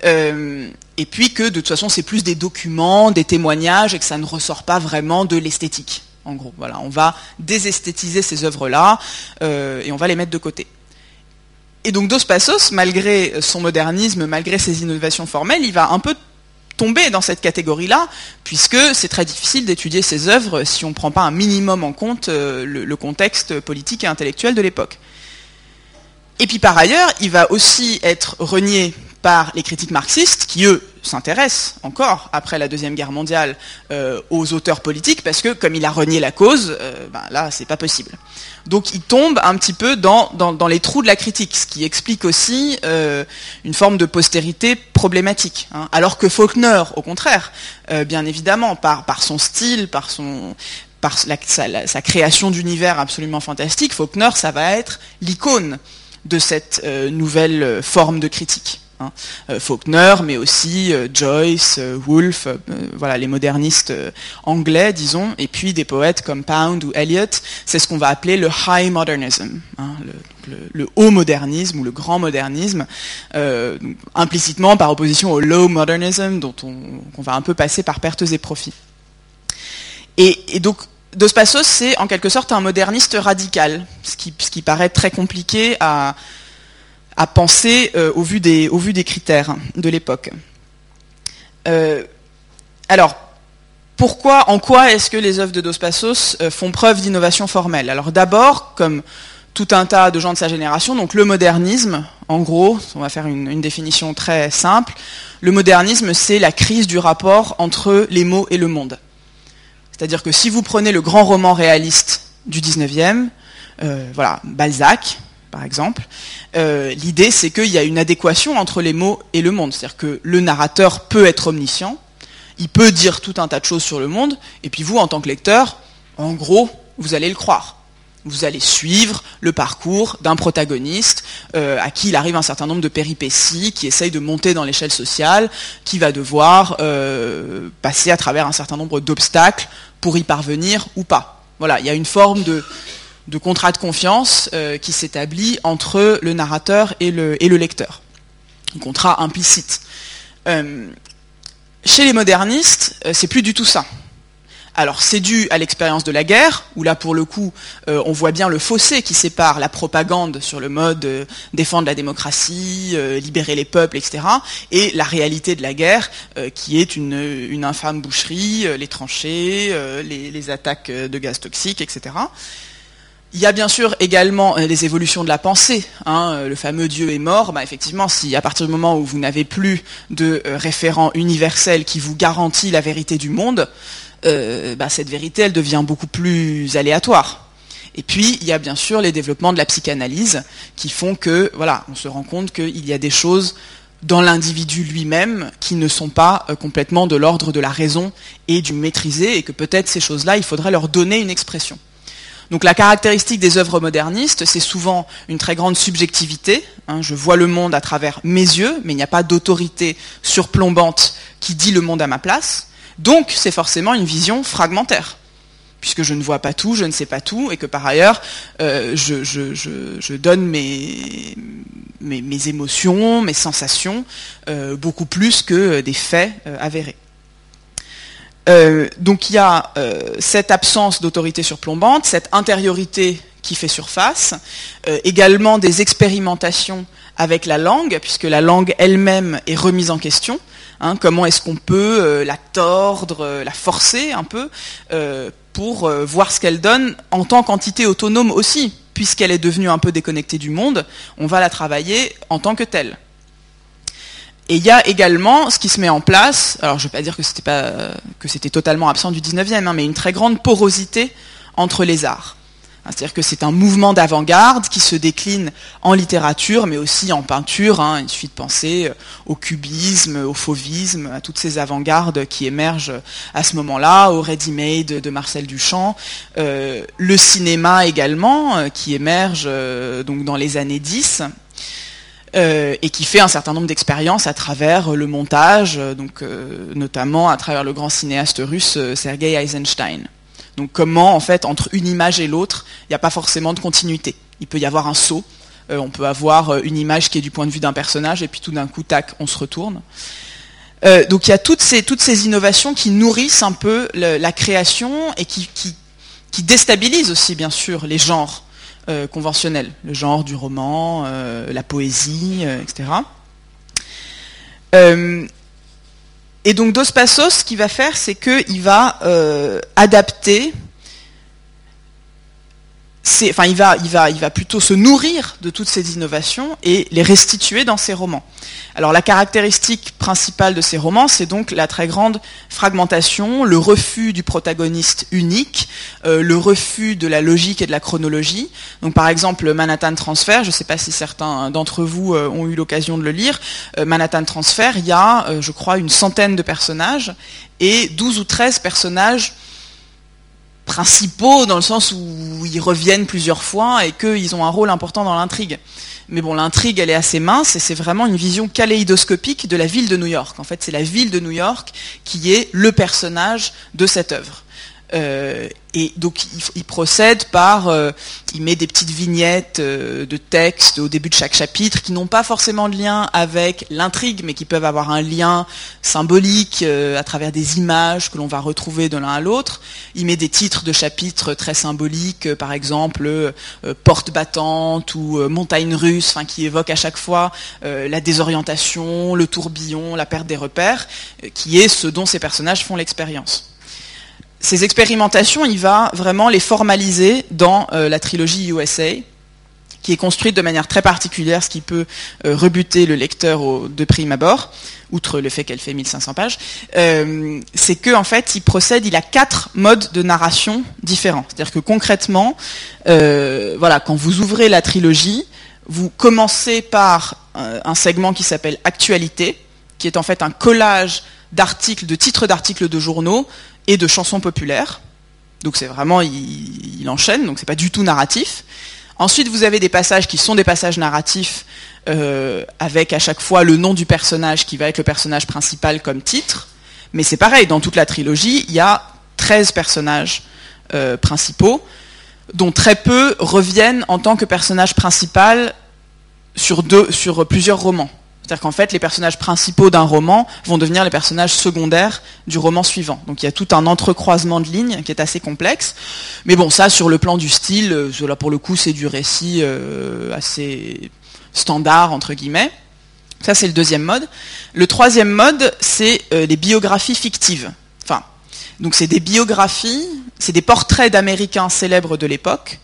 [SPEAKER 2] euh, et puis que de toute façon c'est plus des documents, des témoignages, et que ça ne ressort pas vraiment de l'esthétique en gros. Voilà, on va désesthétiser ces œuvres-là euh, et on va les mettre de côté. Et donc Dos Passos, malgré son modernisme, malgré ses innovations formelles, il va un peu tomber dans cette catégorie-là, puisque c'est très difficile d'étudier ses œuvres si on ne prend pas un minimum en compte euh, le, contexte politique et intellectuel de l'époque. Et puis par ailleurs, il va aussi être renié par les critiques marxistes, qui eux s'intéressent encore, après la Deuxième Guerre mondiale, euh, aux auteurs politiques, parce que comme il a renié la cause, euh, ben là, c'est pas possible. Donc il tombe un petit peu dans, dans, les trous de la critique, ce qui explique aussi euh, une forme de postérité problématique. Hein. Alors que Faulkner, au contraire, bien évidemment, par, par son style, par son, par sa, création d'univers absolument fantastique, Faulkner, ça va être l'icône de cette nouvelle forme de critique. Hein. Euh, Faulkner, mais aussi euh, Joyce, euh, Woolf, voilà les modernistes anglais, disons, et puis des poètes comme Pound ou Eliot. C'est ce qu'on va appeler le high modernism, hein, le, haut modernisme ou le grand modernisme, implicitement par opposition au low modernism, dont on, va un peu passer par pertes et profits. Et, donc Dos Passos, c'est en quelque sorte un moderniste radical, ce qui, ce qui paraît très compliqué à, à penser euh, au, vu des, au vu des critères de l'époque. Euh, alors, pourquoi, en quoi est-ce que les œuvres de Dos Passos euh, font preuve d'innovation formelle? Alors d'abord, comme tout un tas de gens de sa génération. Donc le modernisme, en gros, on va faire une, définition très simple, le modernisme, c'est la crise du rapport entre les mots et le monde. C'est-à-dire que si vous prenez le grand roman réaliste du 19e, euh, voilà, Balzac, par exemple, euh, l'idée c'est qu'il y a une adéquation entre les mots et le monde. C'est-à-dire que le narrateur peut être omniscient, il peut dire tout un tas de choses sur le monde, et puis vous, en tant que lecteur, en gros, vous allez le croire. Vous allez suivre le parcours d'un protagoniste euh, à qui il arrive un certain nombre de péripéties, qui essaye de monter dans l'échelle sociale, qui va devoir euh, passer à travers un certain nombre d'obstacles pour y parvenir ou pas. Voilà, il y a une forme de, contrat de confiance euh, qui s'établit entre le narrateur et le, lecteur. Un contrat implicite. chez les modernistes, c'est plus du tout ça. Alors c'est dû à l'expérience de la guerre, où là pour le coup euh, on voit bien le fossé qui sépare la propagande sur le mode euh, défendre la démocratie, euh, libérer les peuples, etc., et la réalité de la guerre, qui est une, infâme boucherie, les tranchées, les, attaques de gaz toxiques, etc. Il y a bien sûr également les évolutions de la pensée. Hein, le fameux Dieu est mort. Bah, effectivement, si à partir du moment où vous n'avez plus de référent universel qui vous garantit la vérité du monde, euh, bah, cette vérité, elle devient beaucoup plus aléatoire. Et puis, il y a bien sûr les développements de la psychanalyse qui font que, on se rend compte qu'il y a des choses dans l'individu lui-même qui ne sont pas euh, complètement de l'ordre de la raison et du maîtrisé, et que peut-être ces choses-là, il faudrait leur donner une expression. Donc la caractéristique des œuvres modernistes, c'est souvent une très grande subjectivité. Hein. je vois le monde à travers mes yeux, mais il n'y a pas d'autorité surplombante qui dit le monde à ma place. Donc c'est forcément une vision fragmentaire, puisque je ne vois pas tout, je ne sais pas tout, et que par ailleurs, euh, je, donne mes, émotions, mes sensations, euh, beaucoup plus que des faits euh, avérés. Donc il y a cette absence d'autorité surplombante, cette intériorité qui fait surface, également des expérimentations avec la langue, puisque la langue elle-même est remise en question. Hein, comment est-ce qu'on peut euh, la tordre, euh, la forcer un peu, euh, pour voir ce qu'elle donne en tant qu'entité autonome aussi, puisqu'elle est devenue un peu déconnectée du monde, on va la travailler en tant que telle. Et il y a également ce qui se met en place, alors je ne vais pas dire que c'était pas que c'était totalement absent du 19e, hein, mais une très grande porosité entre les arts. Hein, c'est-à-dire que c'est un mouvement d'avant-garde qui se décline en littérature, mais aussi en peinture. Hein. Il suffit de penser euh, au cubisme, au fauvisme, à toutes ces avant-gardes qui émergent à ce moment-là, au ready-made de Marcel Duchamp, euh, le cinéma également, euh, qui émerge donc dans les années 10. Et qui fait un certain nombre d'expériences à travers le montage, donc notamment à travers le grand cinéaste russe Sergei Eisenstein. Donc comment, en fait, entre une image et l'autre, il n'y a pas forcément de continuité. Il peut y avoir un saut. Euh, on peut avoir euh, une image qui est du point de vue d'un personnage, et puis tout d'un coup, tac, on se retourne. Euh, donc il y a toutes ces, innovations qui nourrissent un peu la création et qui, déstabilisent aussi, bien sûr, les genres conventionnels. Le genre du roman, la poésie, etc. Et donc Dos Passos, ce qu'il va faire, c'est qu'il va euh, adapter enfin, il va, plutôt se nourrir de toutes ces innovations et les restituer dans ses romans. Alors la caractéristique principale de ces romans, c'est donc la très grande fragmentation, le refus du protagoniste unique, euh, le refus de la logique et de la chronologie. Donc par exemple Manhattan Transfer, je ne sais pas si certains d'entre vous euh, ont eu l'occasion de le lire, euh, Manhattan Transfer, il y a, je crois, une centaine de personnages et 12 ou 13 personnages principaux dans le sens où ils reviennent plusieurs fois et qu'ils ont un rôle important dans l'intrigue. Mais bon, l'intrigue, elle est assez mince et c'est vraiment une vision kaléidoscopique de la ville de New York. En fait, c'est la ville de New York qui est le personnage de cette œuvre. Euh, et donc il, procède par, euh, il met des petites vignettes euh, de texte au début de chaque chapitre qui n'ont pas forcément de lien avec l'intrigue, mais qui peuvent avoir un lien symbolique à travers des images que l'on va retrouver de l'un à l'autre. Il met des titres de chapitres très symboliques, par exemple porte battante ou montagne russe, qui évoquent à chaque fois la désorientation, le tourbillon, la perte des repères, qui est ce dont ces personnages font l'expérience ces expérimentations, il va vraiment les formaliser dans euh, la trilogie USA. qui est construite de manière très particulière, ce qui peut euh, rebuter le lecteur de prime abord, outre le fait qu'elle fait 1500 pages, euh, c'est que en fait, il procède, il a quatre modes de narration différents. C'est-à-dire que concrètement, voilà, quand vous ouvrez la trilogie, vous commencez par un segment qui s'appelle Actualité, qui est en fait un collage d'articles, de titres d'articles de journaux et de chansons populaires. Donc c'est vraiment, il, enchaîne, donc c'est pas du tout narratif. Ensuite, vous avez des passages qui sont des passages narratifs euh, avec à chaque fois le nom du personnage qui va être le personnage principal comme titre. Mais c'est pareil, dans toute la trilogie, il y a 13 personnages euh, principaux, dont très peu reviennent en tant que personnage principal sur, deux, sur plusieurs romans. C'est-à-dire qu'en fait, les personnages principaux d'un roman vont devenir les personnages secondaires du roman suivant. Donc il y a tout un entrecroisement de lignes qui est assez complexe. Mais bon, ça, sur le plan du style, euh, là pour le coup, c'est du récit euh, assez standard, entre guillemets. Ça, c'est le deuxième mode. Le troisième mode, c'est euh, les biographies fictives. Enfin, donc c'est des biographies, c'est des portraits d'Américains célèbres de l'époque,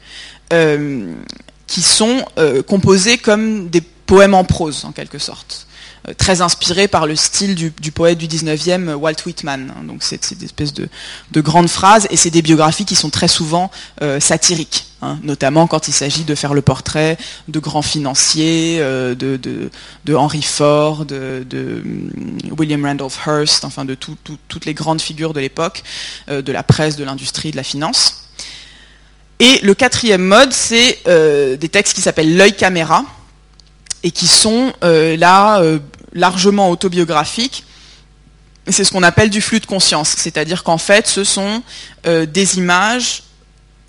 [SPEAKER 2] qui sont composés comme des poème en prose, en quelque sorte. Euh, très inspiré par le style du, poète du 19e, Walt Whitman. Hein. donc c'est des espèces de, grandes phrases, et c'est des biographies qui sont très souvent euh, satiriques, hein. notamment quand il s'agit de faire le portrait de grands financiers, euh, de, Henry Ford, de, mm, William Randolph Hearst, enfin de toutes les grandes figures de l'époque, de la presse, de l'industrie, de la finance. Et le quatrième mode, c'est des textes qui s'appellent l'œil caméra, et qui sont euh, là euh, largement autobiographiques. C'est ce qu'on appelle du flux de conscience, c'est-à-dire qu'en fait, ce sont euh, des images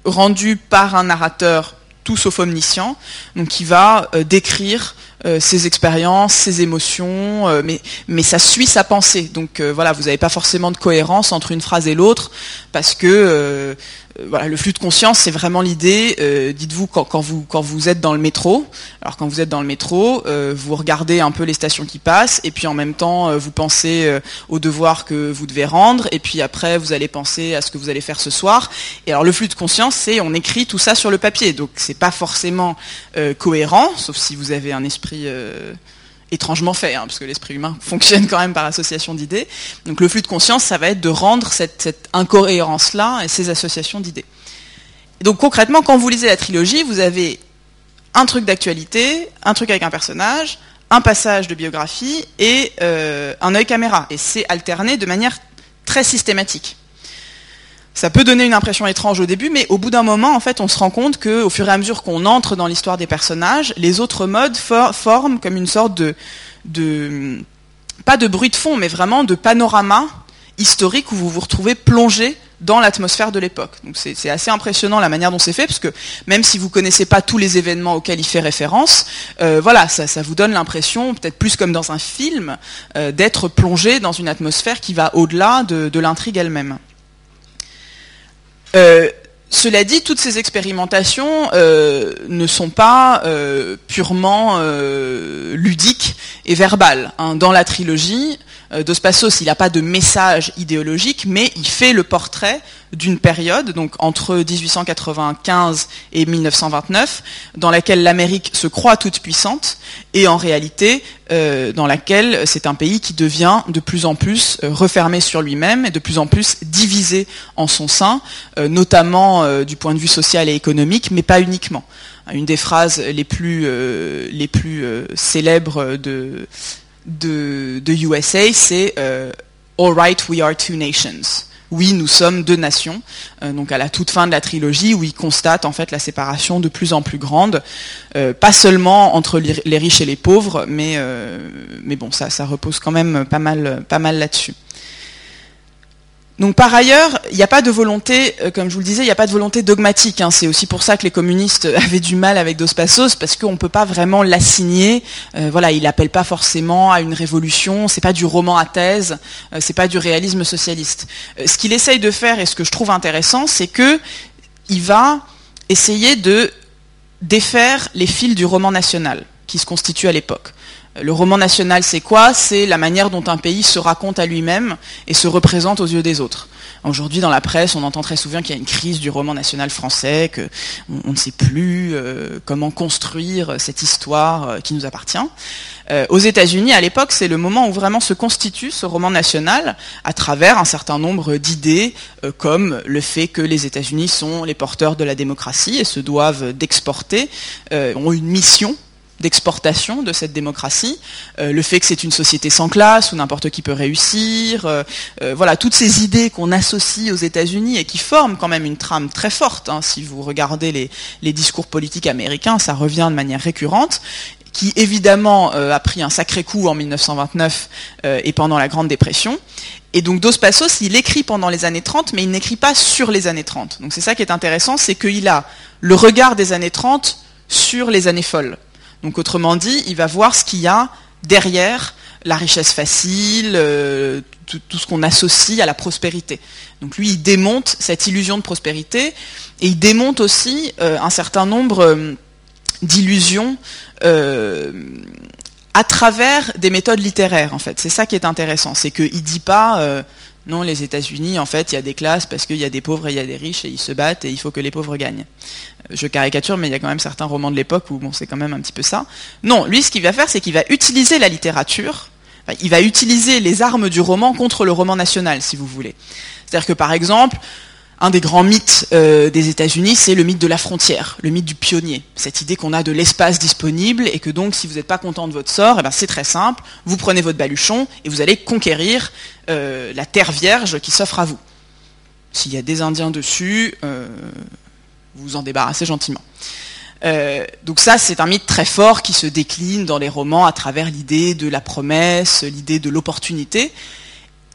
[SPEAKER 2] rendues par un narrateur tout sauf omniscient, donc qui va décrire ses expériences, ses émotions, mais, mais ça suit sa pensée. Donc voilà, vous n'avez pas forcément de cohérence entre une phrase et l'autre, parce que euh, voilà, le flux de conscience, c'est vraiment l'idée. Euh, dites-vous quand, vous quand vous êtes dans le métro. Alors quand vous êtes dans le métro, euh, vous regardez un peu les stations qui passent, et puis en même temps vous pensez aux devoirs que vous devez rendre, et puis après vous allez penser à ce que vous allez faire ce soir. Et alors le flux de conscience, c'est on écrit tout ça sur le papier, donc c'est pas forcément cohérent, sauf si vous avez un esprit étrangement fait, hein, parce que l'esprit humain [laughs] fonctionne quand même par association d'idées. Donc le flux de conscience, ça va être de rendre cette, incohérence-là et ces associations d'idées. Donc concrètement, quand vous lisez la trilogie, vous avez un truc d'actualité, un truc avec un personnage, un passage de biographie et euh, un œil caméra. Et c'est alterné de manière très systématique. Ça peut donner une impression étrange au début, mais au bout d'un moment, en fait, on se rend compte qu'au fur et à mesure qu'on entre dans l'histoire des personnages, les autres modes forment comme une sorte de, de, pas de bruit de fond, mais vraiment de panorama historique où vous vous retrouvez plongé dans l'atmosphère de l'époque. Donc c'est assez impressionnant la manière dont c'est fait, parce que même si vous connaissez pas tous les événements auxquels il fait référence, euh, voilà, ça, vous donne l'impression, peut-être plus comme dans un film, euh, d'être plongé dans une atmosphère qui va au-delà de, de l'intrigue elle-même. Euh, cela dit, toutes ces expérimentations euh, ne sont pas euh, purement ludiques et verbales. Hein. Dans la trilogie, euh, Dos Passos, il n'a pas de message idéologique, mais il fait le portrait d'une période, donc entre 1895 et 1929, dans laquelle l'Amérique se croit toute puissante, et en réalité, euh, dans laquelle c'est un pays qui devient de plus en plus euh, refermé sur lui-même et de plus en plus divisé en son sein, notamment du point de vue social et économique, mais pas uniquement. Une des phrases les plus, les plus célèbres de de, USA, c'est euh, All right, we are two nations. Oui, nous sommes deux nations. Euh, donc à la toute fin de la trilogie, où il constate en fait la séparation de plus en plus grande, euh, pas seulement entre les riches et les pauvres, mais mais bon, ça ça repose quand même pas mal pas mal là-dessus. Donc par ailleurs, il n'y a pas de volonté, euh, comme je vous le disais, il n'y a pas de volonté dogmatique. Hein. C'est aussi pour ça que les communistes [laughs] avaient du mal avec Dos Passos, parce qu'on ne peut pas vraiment l'assigner. Euh, voilà, il n'appelle pas forcément à une révolution. C'est pas du roman à thèse. Euh, c'est pas du réalisme socialiste. ce qu'il essaye de faire et ce que je trouve intéressant, c'est que il va essayer de défaire les fils du roman national qui se constitue à l'époque. Le roman national, c'est quoi? C'est la manière dont un pays se raconte à lui-même et se représente aux yeux des autres. Aujourd'hui, dans la presse, on entend très souvent qu'il y a une crise du roman national français, qu'on on ne sait plus euh, comment construire cette histoire euh, qui nous appartient. Euh, aux États-Unis, à l'époque, c'est le moment où vraiment se constitue ce roman national à travers un certain nombre d'idées, comme le fait que les États-Unis sont les porteurs de la démocratie et se doivent d'exporter, ont une mission d'exportation de cette démocratie, euh, le fait que c'est une société sans classe où n'importe qui peut réussir, euh, euh, voilà toutes ces idées qu'on associe aux États-Unis et qui forment quand même une trame très forte. Hein. si vous regardez les, les, discours politiques américains, ça revient de manière récurrente qui évidemment a pris un sacré coup en 1929 et pendant la Grande Dépression. Et donc Dos Passos, il écrit pendant les années 30, mais il n'écrit pas sur les années 30. Donc c'est ça qui est intéressant, c'est qu'il a le regard des années 30 sur les années folles. Donc autrement dit, il va voir ce qu'il y a derrière la richesse facile, euh, tout, ce qu'on associe à la prospérité. Donc lui, il démonte cette illusion de prospérité et il démonte aussi euh, un certain nombre euh, d'illusions à travers des méthodes littéraires, en fait. C'est ça qui est intéressant, c'est qu'il dit pas non, les États-Unis, en fait, il y a des classes parce qu'il y a des pauvres et il y a des riches et ils se battent et il faut que les pauvres gagnent. Je caricature, mais il y a quand même certains romans de l'époque où bon, c'est quand même un petit peu ça. Non, lui, ce qu'il va faire, c'est qu'il va utiliser la littérature, il va utiliser les armes du roman contre le roman national, si vous voulez. C'est-à-dire que, par exemple, un des grands mythes euh, des États-Unis, c'est le mythe de la frontière, le mythe du pionnier. Cette idée qu'on a de l'espace disponible et que donc, si vous n'êtes pas content de votre sort, eh ben, c'est très simple. Vous prenez votre baluchon et vous allez conquérir euh, la terre vierge qui s'offre à vous. S'il y a des Indiens dessus, euh, vous vous en débarrassez gentiment. donc ça, c'est un mythe très fort qui se décline dans les romans à travers l'idée de la promesse, l'idée de l'opportunité.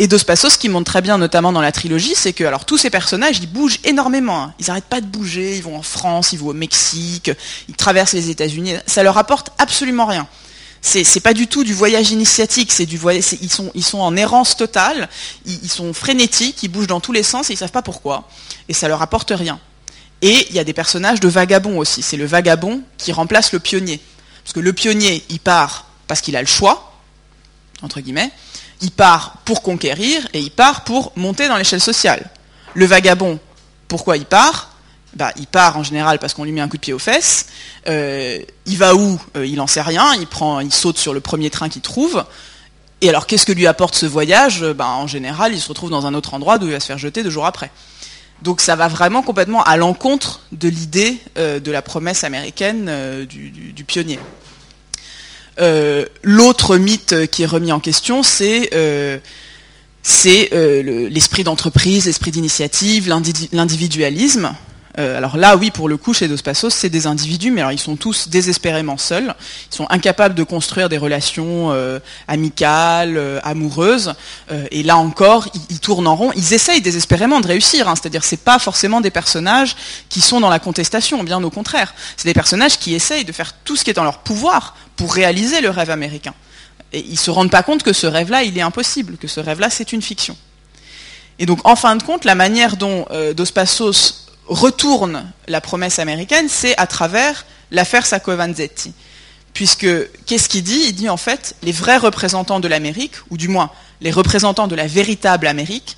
[SPEAKER 2] Et Dos ce qui montre très bien, notamment dans la trilogie, c'est que alors tous ces personnages, ils bougent énormément. Hein. Ils n'arrêtent pas de bouger. Ils vont en France, ils vont au Mexique, ils traversent les États-Unis. Ça leur apporte absolument rien. C'est, c'est pas du tout du voyage initiatique. C'est du voyage. ils sont ils sont en errance totale. Ils, sont frénétiques. Ils bougent dans tous les sens et ils savent pas pourquoi. Et ça leur apporte rien. Et il y a des personnages de vagabonds aussi. C'est le vagabond qui remplace le pionnier. Parce que le pionnier, il part parce qu'il a le choix, entre guillemets il part pour conquérir et il part pour monter dans l'échelle sociale. Le vagabond, pourquoi il part? Bah, Il part en général parce qu'on lui met un coup de pied aux fesses. Euh, il va où? Euh, Il n'en sait rien. Il, prend, il saute sur le premier train qu'il trouve. Et alors, qu'est-ce que lui apporte ce voyage? Bah, En général, il se retrouve dans un autre endroit d'où il va se faire jeter deux jours après. Donc ça va vraiment complètement à l'encontre de l'idée euh, de la promesse américaine du, pionnier. Euh, l'autre mythe qui est remis en question, c'est euh, euh, l'esprit d'entreprise, l'esprit d'initiative, l'individualisme. Alors là, oui, pour le coup, chez Dos Passos, c'est des individus, mais alors ils sont tous désespérément seuls. Ils sont incapables de construire des relations amicales, amoureuses. et là encore, ils, tournent en rond. Ils essayent désespérément de réussir. Hein. C'est-à-dire, c'est pas forcément des personnages qui sont dans la contestation, bien au contraire. C'est des personnages qui essayent de faire tout ce qui est en leur pouvoir pour réaliser le rêve américain. Et ils ne se rendent pas compte que ce rêve-là, il est impossible, que ce rêve-là, c'est une fiction. Et donc, en fin de compte, la manière dont euh, Dos Passos retourne la promesse américaine, c'est à travers l'affaire Sacco Vanzetti. Puisque, qu'est-ce qu'il dit? Il dit en fait, les vrais représentants de l'Amérique, ou du moins les représentants de la véritable Amérique,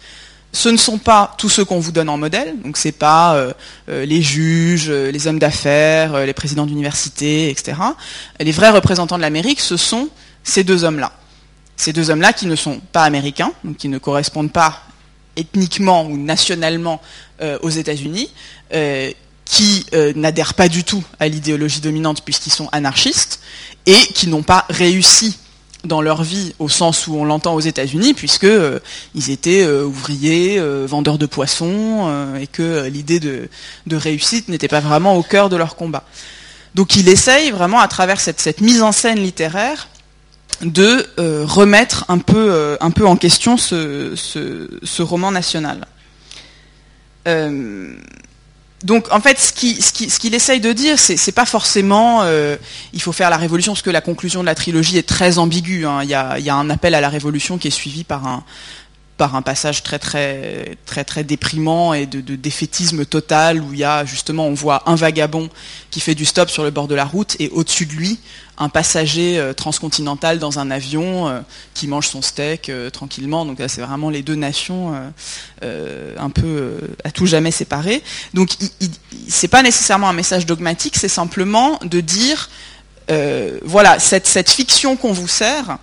[SPEAKER 2] ce ne sont pas tous ceux qu'on vous donne en modèle, donc c'est pas euh, euh, les juges, euh, les hommes d'affaires, les présidents d'université, etc. Les vrais représentants de l'Amérique, ce sont ces deux hommes-là. Ces deux hommes-là qui ne sont pas américains, donc qui ne correspondent pas ethniquement ou nationalement aux États-Unis, qui n'adhèrent pas du tout à l'idéologie dominante puisqu'ils sont anarchistes et qui n'ont pas réussi dans leur vie au sens où on l'entend aux États-Unis, puisque euh, ils étaient euh, ouvriers, euh, vendeurs de poissons, et que l'idée de, réussite n'était pas vraiment au cœur de leur combat. Donc il essaye vraiment à travers cette, mise en scène littéraire de remettre un peu, un peu en question ce, roman national donc en fait, ce qu'il ce essaye de dire, c'est pas forcément euh, il faut faire la révolution, parce que la conclusion de la trilogie est très ambiguë. Hein. Il, y a, un appel à la révolution qui est suivi par un, par un passage très très très très déprimant et de, défaitisme total où il y a justement on voit un vagabond qui fait du stop sur le bord de la route et au-dessus de lui un passager euh, transcontinental dans un avion euh, qui mange son steak euh, tranquillement. Donc là c'est vraiment les deux nations un peu à tout jamais séparées. Donc c'est pas nécessairement un message dogmatique c'est simplement de dire voilà cette, cette fiction qu'on vous sert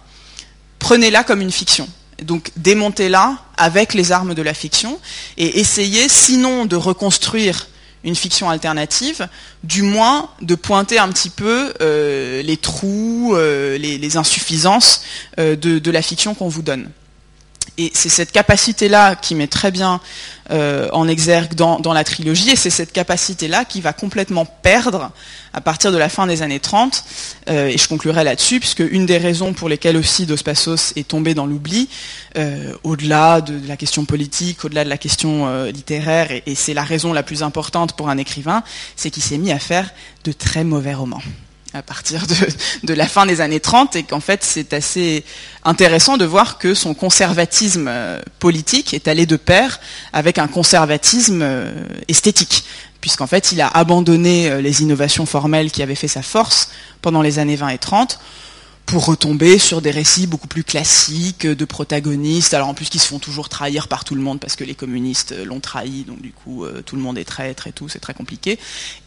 [SPEAKER 2] prenez-la comme une fiction donc démontez-la avec les armes de la fiction et essayez sinon de reconstruire une fiction alternative, du moins de pointer un petit peu euh, les trous, euh, les, insuffisances euh, de, la fiction qu'on vous donne. Et c'est cette capacité-là qui met très bien euh, en exergue dans, la trilogie, et c'est cette capacité-là qui va complètement perdre à partir de la fin des années 30, euh, et je conclurai là-dessus, puisque une des raisons pour lesquelles aussi Dos Passos est tombé dans l'oubli, euh, au-delà de, la question politique, au-delà de la question littéraire, et c'est la raison la plus importante pour un écrivain, c'est qu'il s'est mis à faire de très mauvais romans à partir de, la fin des années 30 et qu'en fait c'est assez intéressant de voir que son conservatisme euh, politique est allé de pair avec un conservatisme euh, esthétique. Puisqu'en fait il a abandonné euh, les innovations formelles qui avaient fait sa force pendant les années 20 et 30 pour retomber sur des récits beaucoup plus classiques de protagonistes, alors en plus qui se font toujours trahir par tout le monde parce que les communistes l'ont trahi, donc du coup euh, tout le monde est traître et tout, c'est très compliqué.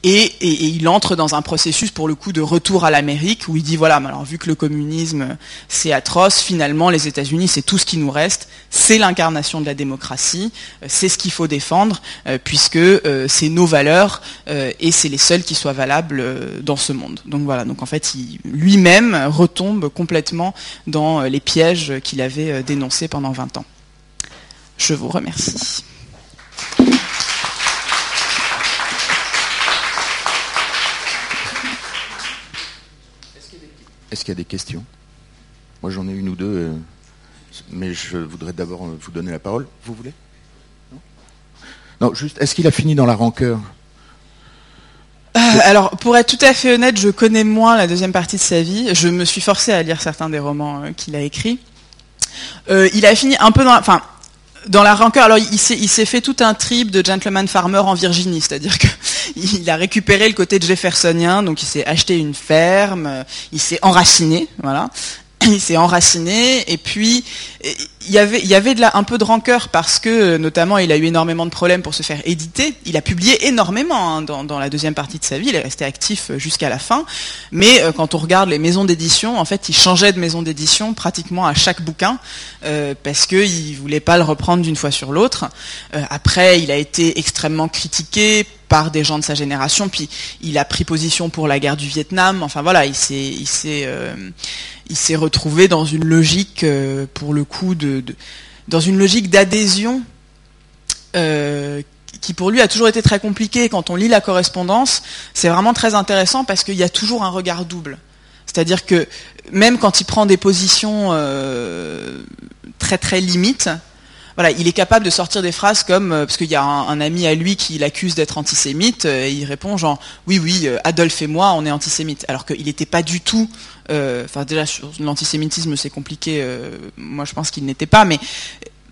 [SPEAKER 2] Et, il entre dans un processus pour le coup de retour à l'Amérique où il dit voilà, alors vu que le communisme c'est atroce, finalement les États-Unis c'est tout ce qui nous reste, c'est l'incarnation de la démocratie, euh, c'est ce qu'il faut défendre euh, puisque c'est nos valeurs et c'est les seules qui soient valables dans ce monde. Donc voilà, donc en fait lui-même retombe complètement dans euh, les pièges qu'il avait euh, dénoncés pendant 20 ans. Je vous remercie.
[SPEAKER 1] Est-ce qu'il y a des questions? Moi j'en ai une ou deux, euh, mais je voudrais d'abord vous donner la parole. Vous voulez? Non, juste, est-ce qu'il a fini dans la rancœur?
[SPEAKER 2] Alors, pour être tout à fait honnête, je connais moins la deuxième partie de sa vie. Je me suis forcé à lire certains des romans euh, qu'il a écrits. Euh, il a fini un peu dans, enfin, dans la rancœur. Alors, il s'est fait tout un trip de gentleman farmer en Virginie, c'est-à-dire qu'il [laughs] a récupéré le côté jeffersonien, donc il s'est acheté une ferme, il s'est enraciné, voilà. Il s'est enraciné et puis il y avait, il de un peu de rancœur parce que notamment il a eu énormément de problèmes pour se faire éditer. Il a publié énormément hein, dans, la deuxième partie de sa vie. Il est resté actif jusqu'à la fin. Mais euh, quand on regarde les maisons d'édition, en fait, il changeait de maison d'édition pratiquement à chaque bouquin euh, parce qu'il voulait pas le reprendre d'une fois sur l'autre. Euh, après, il a été extrêmement critiqué par des gens de sa génération. Puis il a pris position pour la guerre du Vietnam. Enfin voilà, il s'est, il s'est, il s'est retrouvé dans une logique, pour le coup, de dans une logique d'adhésion euh, qui pour lui a toujours été très compliquée. Quand on lit la correspondance, c'est vraiment très intéressant parce qu'il y a toujours un regard double. C'est-à-dire que même quand il prend des positions euh, très très limites, voilà, il est capable de sortir des phrases comme euh, parce qu'il y a un, ami à lui qui l'accuse d'être antisémite et il répond genre oui oui Adolphe et moi on est antisémites alors qu'il n'était pas du tout euh, enfin déjà sur l'antisémitisme c'est compliqué. Euh, moi je pense qu'il n'était pas, mais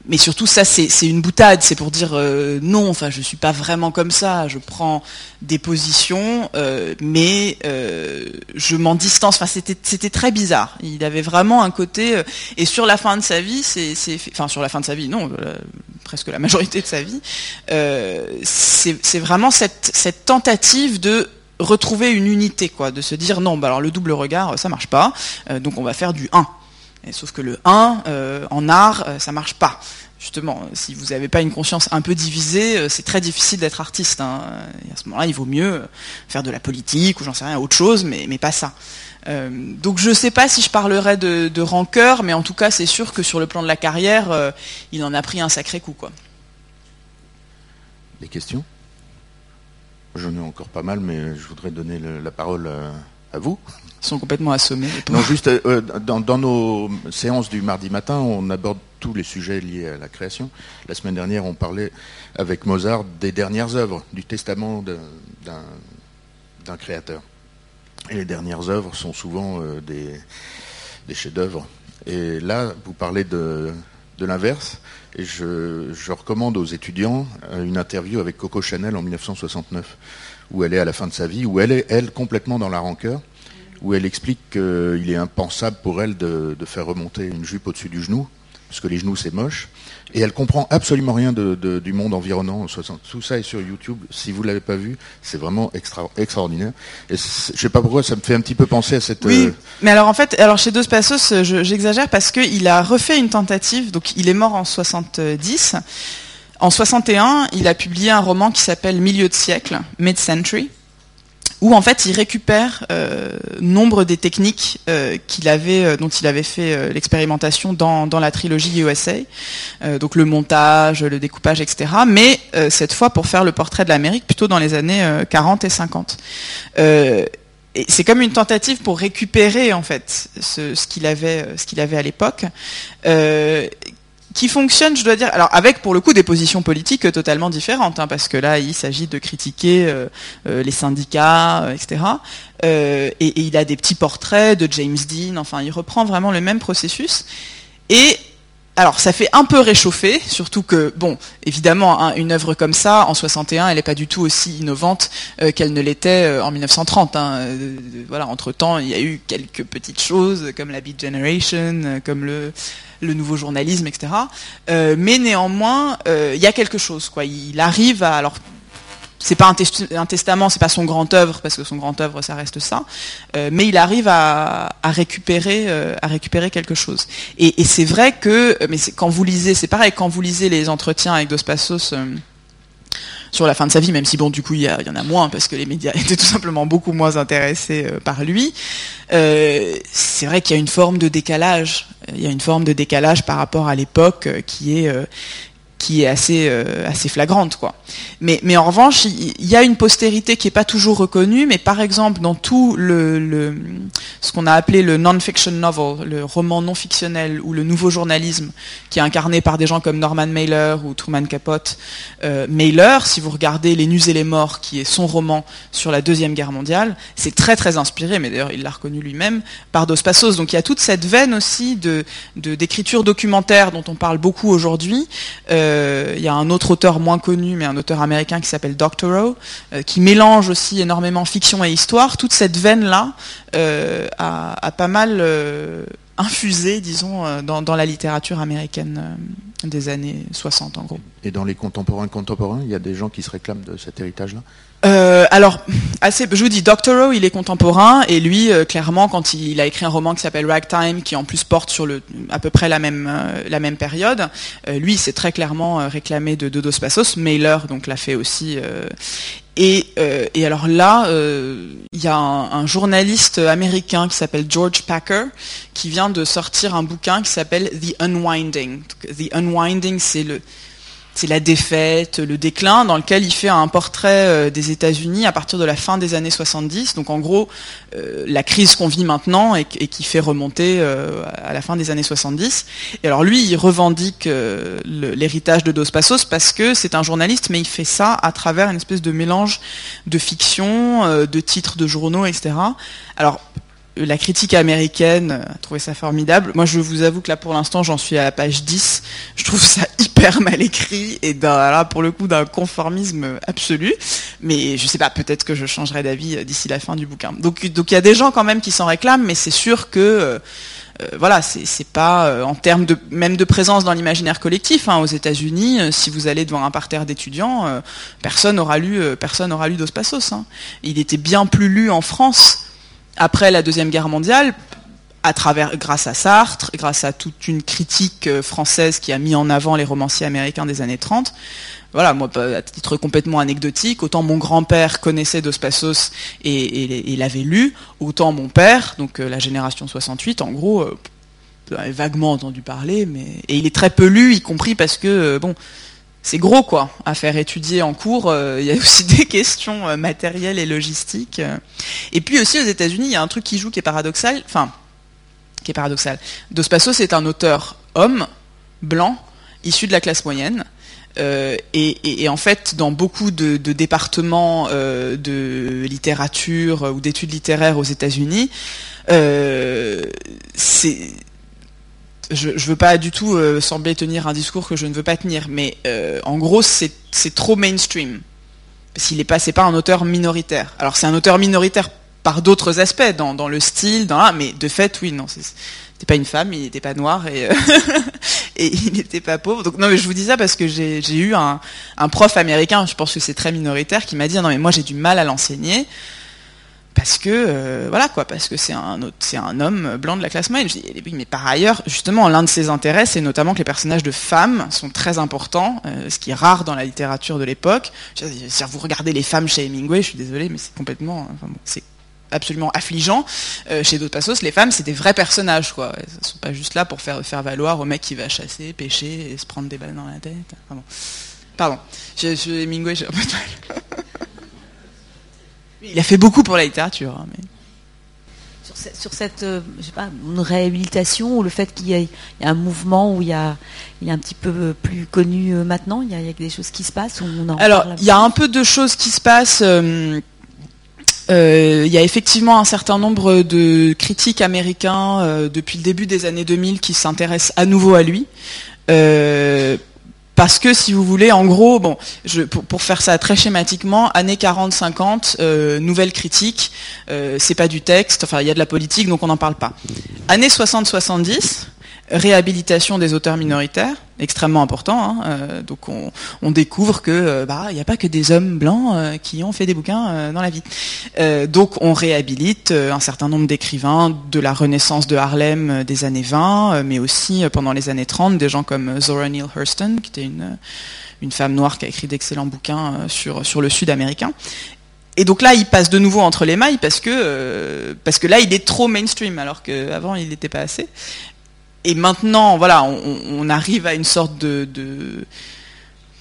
[SPEAKER 2] mais surtout ça c'est une boutade, c'est pour dire euh, non, enfin je suis pas vraiment comme ça, je prends des positions, mais je m'en distance. Enfin c'était très bizarre. Il avait vraiment un côté et sur la fin de sa vie, c'est enfin sur la fin de sa vie, non, presque la majorité de sa vie, c'est vraiment cette, tentative de retrouver une unité, quoi, de se dire non, bah alors le double regard, ça marche pas, euh, donc on va faire du 1. Sauf que le 1, euh, en art, euh, ça marche pas. Justement, si vous n'avez pas une conscience un peu divisée, c'est très difficile d'être artiste. Hein. Et à ce moment-là, il vaut mieux faire de la politique ou j'en sais rien, autre chose, mais, pas ça. donc je ne sais pas si je parlerai de, de rancœur, mais en tout cas, c'est sûr que sur le plan de la carrière, il en a pris un sacré coup. Quoi.
[SPEAKER 1] Des questions? J'en ai encore pas mal, mais je voudrais donner la parole à, vous.
[SPEAKER 2] Ils sont complètement assommés.
[SPEAKER 1] Non, juste euh, dans, nos séances du mardi matin, on aborde tous les sujets liés à la création. La semaine dernière, on parlait avec Mozart des dernières œuvres, du testament d'un créateur. Et les dernières œuvres sont souvent euh, des, chefs-d'œuvre. Et là, vous parlez de, de l'inverse. Et je, je, recommande aux étudiants une interview avec Coco Chanel en 1969, où elle est à la fin de sa vie, où elle est, elle, complètement dans la rancœur, où elle explique qu'il est impensable pour elle de, de faire remonter une jupe au-dessus du genou, parce que les genoux c'est moche. Et elle comprend absolument rien de, de, du monde environnant. Tout ça est sur YouTube. Si vous l'avez pas vu, c'est vraiment extra, extraordinaire. Et je sais pas pourquoi, ça me fait un petit peu penser à cette.
[SPEAKER 2] Oui, euh... mais alors en fait, alors chez Dos Passos, j'exagère parce qu'il a refait une tentative. Donc il est mort en 70. En 61, il a publié un roman qui s'appelle Milieu de siècle, Mid-Century où en fait il récupère euh, nombre des techniques euh, euh, dont il avait fait l'expérimentation dans, dans, la trilogie USA, donc le montage, le découpage, etc. Mais cette fois pour faire le portrait de l'Amérique plutôt dans les années 40 et 50. et c'est comme une tentative pour récupérer en fait ce qu'il avait, ce qu'il avait à l'époque, qui fonctionne, je dois dire, alors avec pour le coup des positions politiques totalement différentes, hein, parce que là il s'agit de critiquer euh, euh, les syndicats, euh, etc. Et, et, il a des petits portraits de James Dean, enfin il reprend vraiment le même processus. Et alors ça fait un peu réchauffer, surtout que, bon, évidemment, hein, une œuvre comme ça, en 61, elle n'est pas du tout aussi innovante euh, qu'elle ne l'était euh, en 1930. Hein. Euh, voilà, entre-temps, il y a eu quelques petites choses, comme la Beat Generation, comme le, nouveau journalisme, etc. mais néanmoins, il y a quelque chose. Quoi. Il arrive à... Alors, c'est pas un, un testament, c'est pas son grand œuvre parce que son grand œuvre ça reste ça, euh, mais il arrive à, à récupérer euh, à récupérer quelque chose. Et, et c'est vrai que, mais quand vous lisez, c'est pareil quand vous lisez les entretiens avec Dos Passos. Euh, sur la fin de sa vie, même si bon du coup il y, en a moins parce que les médias [laughs] étaient tout simplement beaucoup moins intéressés euh, par lui. Euh, c'est vrai qu'il y a une forme de décalage. Il y a une forme de décalage par rapport à l'époque qui est qui est assez euh, assez flagrante quoi. Mais mais en revanche, il, y a une postérité qui est pas toujours reconnue, mais par exemple dans tout le, le ce qu'on a appelé le non-fiction novel, le roman non fictionnel ou le nouveau journalisme qui est incarné par des gens comme Norman Mailer ou Truman Capote. Euh, Mailer, si vous regardez Les Nus et les Morts, qui est son roman sur la deuxième guerre mondiale, c'est très très inspiré, mais d'ailleurs il l'a reconnu lui-même par Dos Passos. Donc il y a toute cette veine aussi de d'écriture documentaire dont on parle beaucoup aujourd'hui. Euh, il y a un autre auteur moins connu, mais un auteur américain qui s'appelle Doctorow, euh, qui mélange aussi énormément fiction et histoire. Toute cette veine-là euh, a, a, pas mal infusé, disons, dans, dans, la littérature américaine des années 60, en gros.
[SPEAKER 1] Et dans les contemporains contemporains, il y a des gens qui se réclament de cet héritage-là?
[SPEAKER 2] Euh, alors, assez, je vous dis, Doctorow, il est contemporain, et lui, euh, clairement, quand il, a écrit un roman qui s'appelle Ragtime, qui en plus porte sur le, à peu près la même, euh, la même période, lui, c'est très clairement réclamé de Dodos Passos. Mailer, donc, l'a fait aussi. Et, et, alors là, il y a un, un, journaliste américain qui s'appelle George Packer, qui vient de sortir un bouquin qui s'appelle The Unwinding. The Unwinding, c'est le c'est la défaite, le déclin, dans lequel il fait un portrait euh, des États-Unis à partir de la fin des années 70. Donc en gros, euh, la crise qu'on vit maintenant et, qui fait remonter euh, à la fin des années 70. Et alors lui, il revendique l'héritage de Dos Passos parce que c'est un journaliste, mais il fait ça à travers une espèce de mélange de fiction, de titres de journaux, etc. Alors la critique américaine a trouvé ça formidable. Moi, je vous avoue que là, pour l'instant, j'en suis à la page 10. Je trouve ça mal écrit et là, pour le coup, d'un conformisme absolu. Mais je sais pas, peut-être que je changerai d'avis euh, d'ici la fin du bouquin. Donc, donc il y a des gens quand même qui s'en réclament, mais c'est sûr que euh, euh voilà, c'est pas en termes de même de présence dans l'imaginaire collectif. Hein, aux États-Unis, si vous allez devant un parterre d'étudiants, personne n'aura lu, personne n'aura lu Dos Passos. Hein. Il était bien plus lu en France après la Deuxième Guerre mondiale, à travers, grâce à Sartre, grâce à toute une critique euh, française qui a mis en avant les romanciers américains des années 30. Voilà, moi, à titre complètement anecdotique, autant mon grand-père connaissait Dos Passos et, l'avait lu, autant mon père, donc euh, la génération 68, en gros, euh, vaguement entendu parler, mais et il est très peu lu, y compris parce que bon, c'est gros quoi à faire étudier en cours. Il y a [laughs] aussi des questions matérielles et logistiques. Et puis aussi aux États-Unis, il y a un truc qui joue qui est paradoxal. Enfin, qui est paradoxal. Dos Passos c'est un auteur homme blanc issu de la classe moyenne. Euh, et, en fait, dans beaucoup de, départements euh, de littérature ou d'études littéraires aux États-Unis, euh, c'est je, je veux pas du tout sembler tenir un discours que je ne veux pas tenir, mais en gros, c'est trop mainstream. Parce qu'il n'est pas, c'est pas un auteur minoritaire. Alors c'est un auteur minoritaire par d'autres aspects, dans, le style, dans mais de fait, oui, non, c'était pas une femme, il n'était pas noir et, [laughs] et il n'était pas pauvre. Donc non, mais je vous dis ça parce que j'ai eu un, prof américain, je pense que c'est très minoritaire, qui m'a dit non mais moi j'ai du mal à l'enseigner parce que euh, voilà quoi, parce que c'est un homme blanc de la classe moyenne. Je dis oui, mais par ailleurs, justement, l'un de ses intérêts, c'est notamment que les personnages de femmes sont très importants, euh, ce qui est rare dans la littérature de l'époque. Si vous regardez les femmes chez Hemingway, je suis désolé, mais c'est complètement, absolument affligeant. Euh, chez d'autres passos, les femmes, c'est des vrais personnages, quoi. Elles sont pas juste là pour faire, faire valoir au mec qui va chasser, pêcher et se prendre des balles dans la tête. Pardon. Je, je, Hemingway, j'ai un peu de mal. [laughs] Il a fait beaucoup pour la littérature. Hein, mais...
[SPEAKER 3] Sur, cette, euh, je sais pas, une réhabilitation ou le fait qu'il y, ait un mouvement où il y a, il a un petit peu plus connu euh, maintenant, il y, a, il y, a, des choses qui se passent. on
[SPEAKER 2] Alors, il y a un peu de choses qui se passent. Euh, il y a effectivement un certain nombre de critiques américains euh, depuis le début des années 2000 qui s'intéressent à nouveau à lui. Euh, parce que si vous voulez, en gros, pour, faire ça très schématiquement, années 40-50, nouvelle critique, c'est pas du texte, enfin il y a de la politique, donc on n'en parle pas. Années 60-70, réhabilitation des auteurs minoritaires, extrêmement important. Hein, euh, donc on, découvre que euh, bah il n'y a pas que des hommes blancs euh, qui ont fait des bouquins dans la vie. donc on réhabilite un certain nombre d'écrivains de la Renaissance de Harlem des années 20, mais aussi pendant les années 30, des gens comme Zora Neale Hurston, qui était une femme noire qui a écrit d'excellents bouquins sur sur le Sud américain. Et donc là, il passe de nouveau entre les mailles parce que parce que là, il est trop mainstream, alors qu'avant, il n'était pas assez et maintenant, voilà, on, arrive à une sorte de,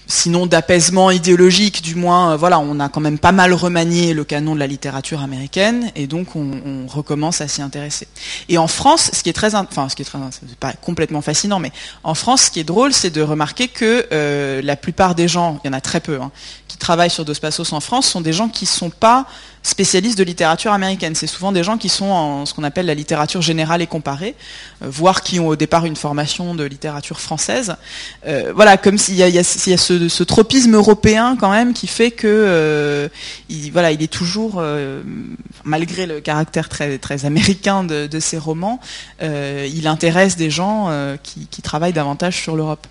[SPEAKER 2] sinon d'apaisement idéologique, du moins, euh, voilà, on a quand même pas mal remanié le canon de la littérature américaine, et donc on, recommence à s'y intéresser. Et en France, ce qui est très, enfin, ce qui est très, c'est pas complètement fascinant, mais en France, ce qui est drôle, c'est de remarquer que euh, la plupart des gens, il y en a très peu, hein, qui travaillent sur Dos Passos en France, sont des gens qui sont pas spécialistes de littérature américaine. C'est souvent des gens qui sont en ce qu'on appelle la littérature générale et comparée, euh, voire qui ont au départ une formation de littérature française. Euh, voilà, comme s'il y a, ce, tropisme européen quand même qui fait que euh, il, voilà, il est toujours, malgré le caractère très, américain de, ces romans, il intéresse des gens qui, qui travaillent davantage sur l'Europe.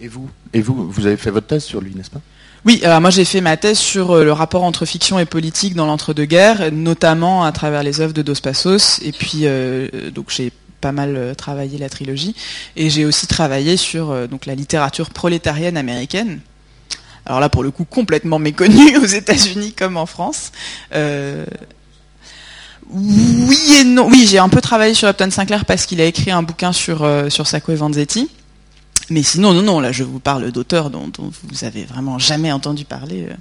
[SPEAKER 1] Et vous, et vous, vous avez fait votre thèse sur lui, n'est-ce pas?
[SPEAKER 2] Oui, alors moi j'ai fait ma thèse sur euh, le rapport entre fiction et politique dans l'entre-deux-guerres, notamment à travers les œuvres de Dos Passos, et puis euh, donc j'ai pas mal euh, travaillé la trilogie, et j'ai aussi travaillé sur donc la littérature prolétarienne américaine. Alors là, pour le coup, complètement méconnue [laughs] aux États-Unis comme en France. oui et non. Oui, j'ai un peu travaillé sur Upton Sinclair parce qu'il a écrit un bouquin sur sur Sacco et Vanzetti. Mais sinon, non, non, là, je vous parle d'auteurs dont, vous avez vraiment jamais entendu parler. Euh.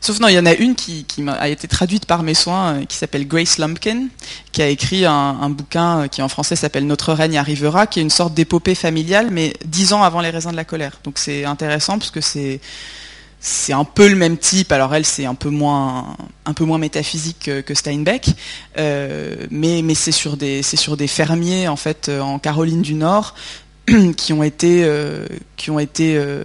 [SPEAKER 2] Sauf non, il y en a une qui, a été traduite par mes soins, euh, qui s'appelle Grace Lumpkin, qui a écrit un, bouquin euh, qui en français s'appelle Notre règne arrivera, qui est une sorte d'épopée familiale, mais dix ans avant les raisins de la colère. Donc c'est intéressant parce que c'est un peu le même type. Alors elle, c'est un peu moins, métaphysique que, Steinbeck, mais, mais c'est sur des, c'est sur des fermiers en fait en Caroline du Nord qui ont été, euh, qui ont été euh,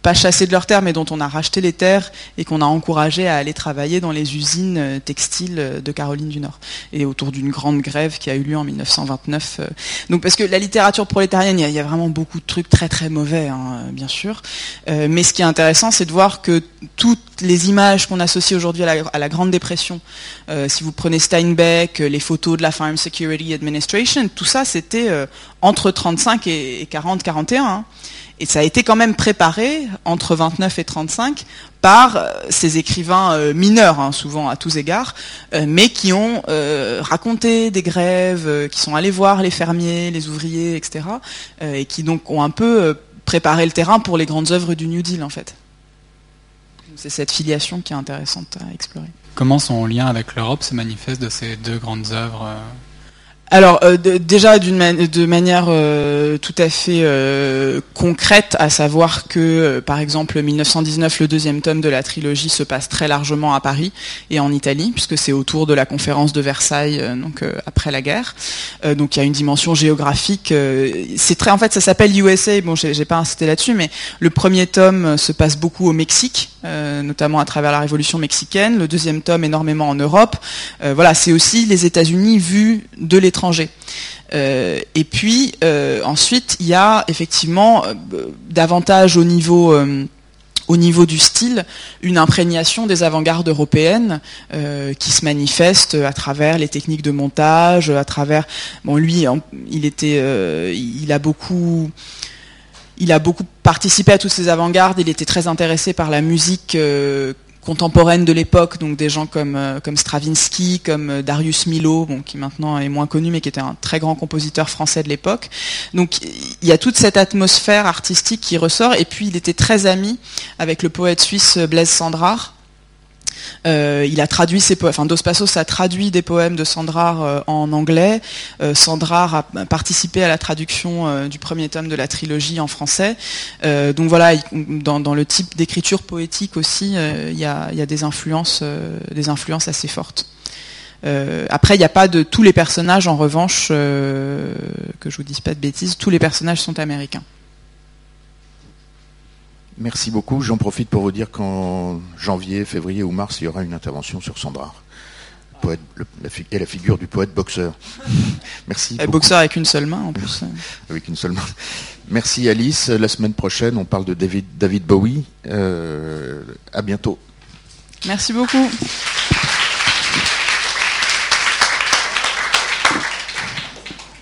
[SPEAKER 2] pas chassés de leurs terres, mais dont on a racheté les terres et qu'on a encouragé à aller travailler dans les usines euh, textiles de Caroline du Nord. Et autour d'une grande grève qui a eu lieu en 1929. Donc parce que la littérature prolétarienne, il y, a vraiment beaucoup de trucs très très mauvais, hein, bien sûr. mais ce qui est intéressant, c'est de voir que toutes les images qu'on associe aujourd'hui à, la, Grande Dépression, si vous prenez Steinbeck, les photos de la Farm Security Administration, tout ça, c'était entre 35 et 40-41. Hein. Et ça a été quand même préparé entre 29 et 35 par euh, ces écrivains euh, mineurs, hein, souvent à tous égards, euh, mais qui ont raconté des grèves, qui sont allés voir les fermiers, les ouvriers, etc., et qui donc ont un peu préparé le terrain pour les grandes œuvres du New Deal, en fait. C'est cette filiation qui est intéressante à explorer.
[SPEAKER 4] Comment son lien avec l'Europe se manifeste de ces deux grandes œuvres
[SPEAKER 2] alors euh, déjà d'une de manière euh, tout à fait euh, concrète, à savoir que par exemple 1919, le deuxième tome de la trilogie se passe très largement à Paris et en Italie, puisque c'est autour de la conférence de Versailles, donc après la guerre. donc il y a une dimension géographique. c'est très en fait ça s'appelle USA. Bon, j'ai pas insisté là-dessus, mais le premier tome se passe beaucoup au Mexique, notamment à travers la Révolution mexicaine. Le deuxième tome énormément en Europe. voilà, c'est aussi les États-Unis vus de l'étranger euh, et puis euh, ensuite, il y a effectivement euh, davantage au niveau au niveau du style, une imprégnation des avant-gardes européennes qui se manifeste à travers les techniques de montage, à travers. Bon, lui, il était, il a beaucoup. Il a beaucoup participé à toutes ces avant-gardes. Il était très intéressé par la musique contemporaines de l'époque, donc des gens comme, euh, comme Stravinsky, comme euh, Darius Milhaud, qui maintenant est moins connu, mais qui était un très grand compositeur français de l'époque. Donc il y a toute cette atmosphère artistique qui ressort, et puis il était très ami avec le poète suisse Blaise Sandrard, euh, il a traduit Dos Passos a traduit des poèmes de Sandrard euh, en anglais. Euh, Sandrard a participé à la traduction du premier tome de la trilogie en français. donc voilà, dans, le type d'écriture poétique aussi, il y a, des influences, des influences assez fortes. après, il n'y a pas de tous les personnages, en revanche, que je vous dise pas de bêtises, tous les personnages sont américains.
[SPEAKER 1] Merci beaucoup. J'en profite pour vous dire qu'en janvier, février ou mars, il y aura une intervention sur Sandra. Poète, la, et la figure du poète boxeur. [laughs]
[SPEAKER 2] Merci. Et boxeur avec une seule main en plus. [laughs]
[SPEAKER 1] avec une seule main. Merci Alice. La semaine prochaine, on parle de David, David Bowie. Euh, à bientôt.
[SPEAKER 2] Merci beaucoup.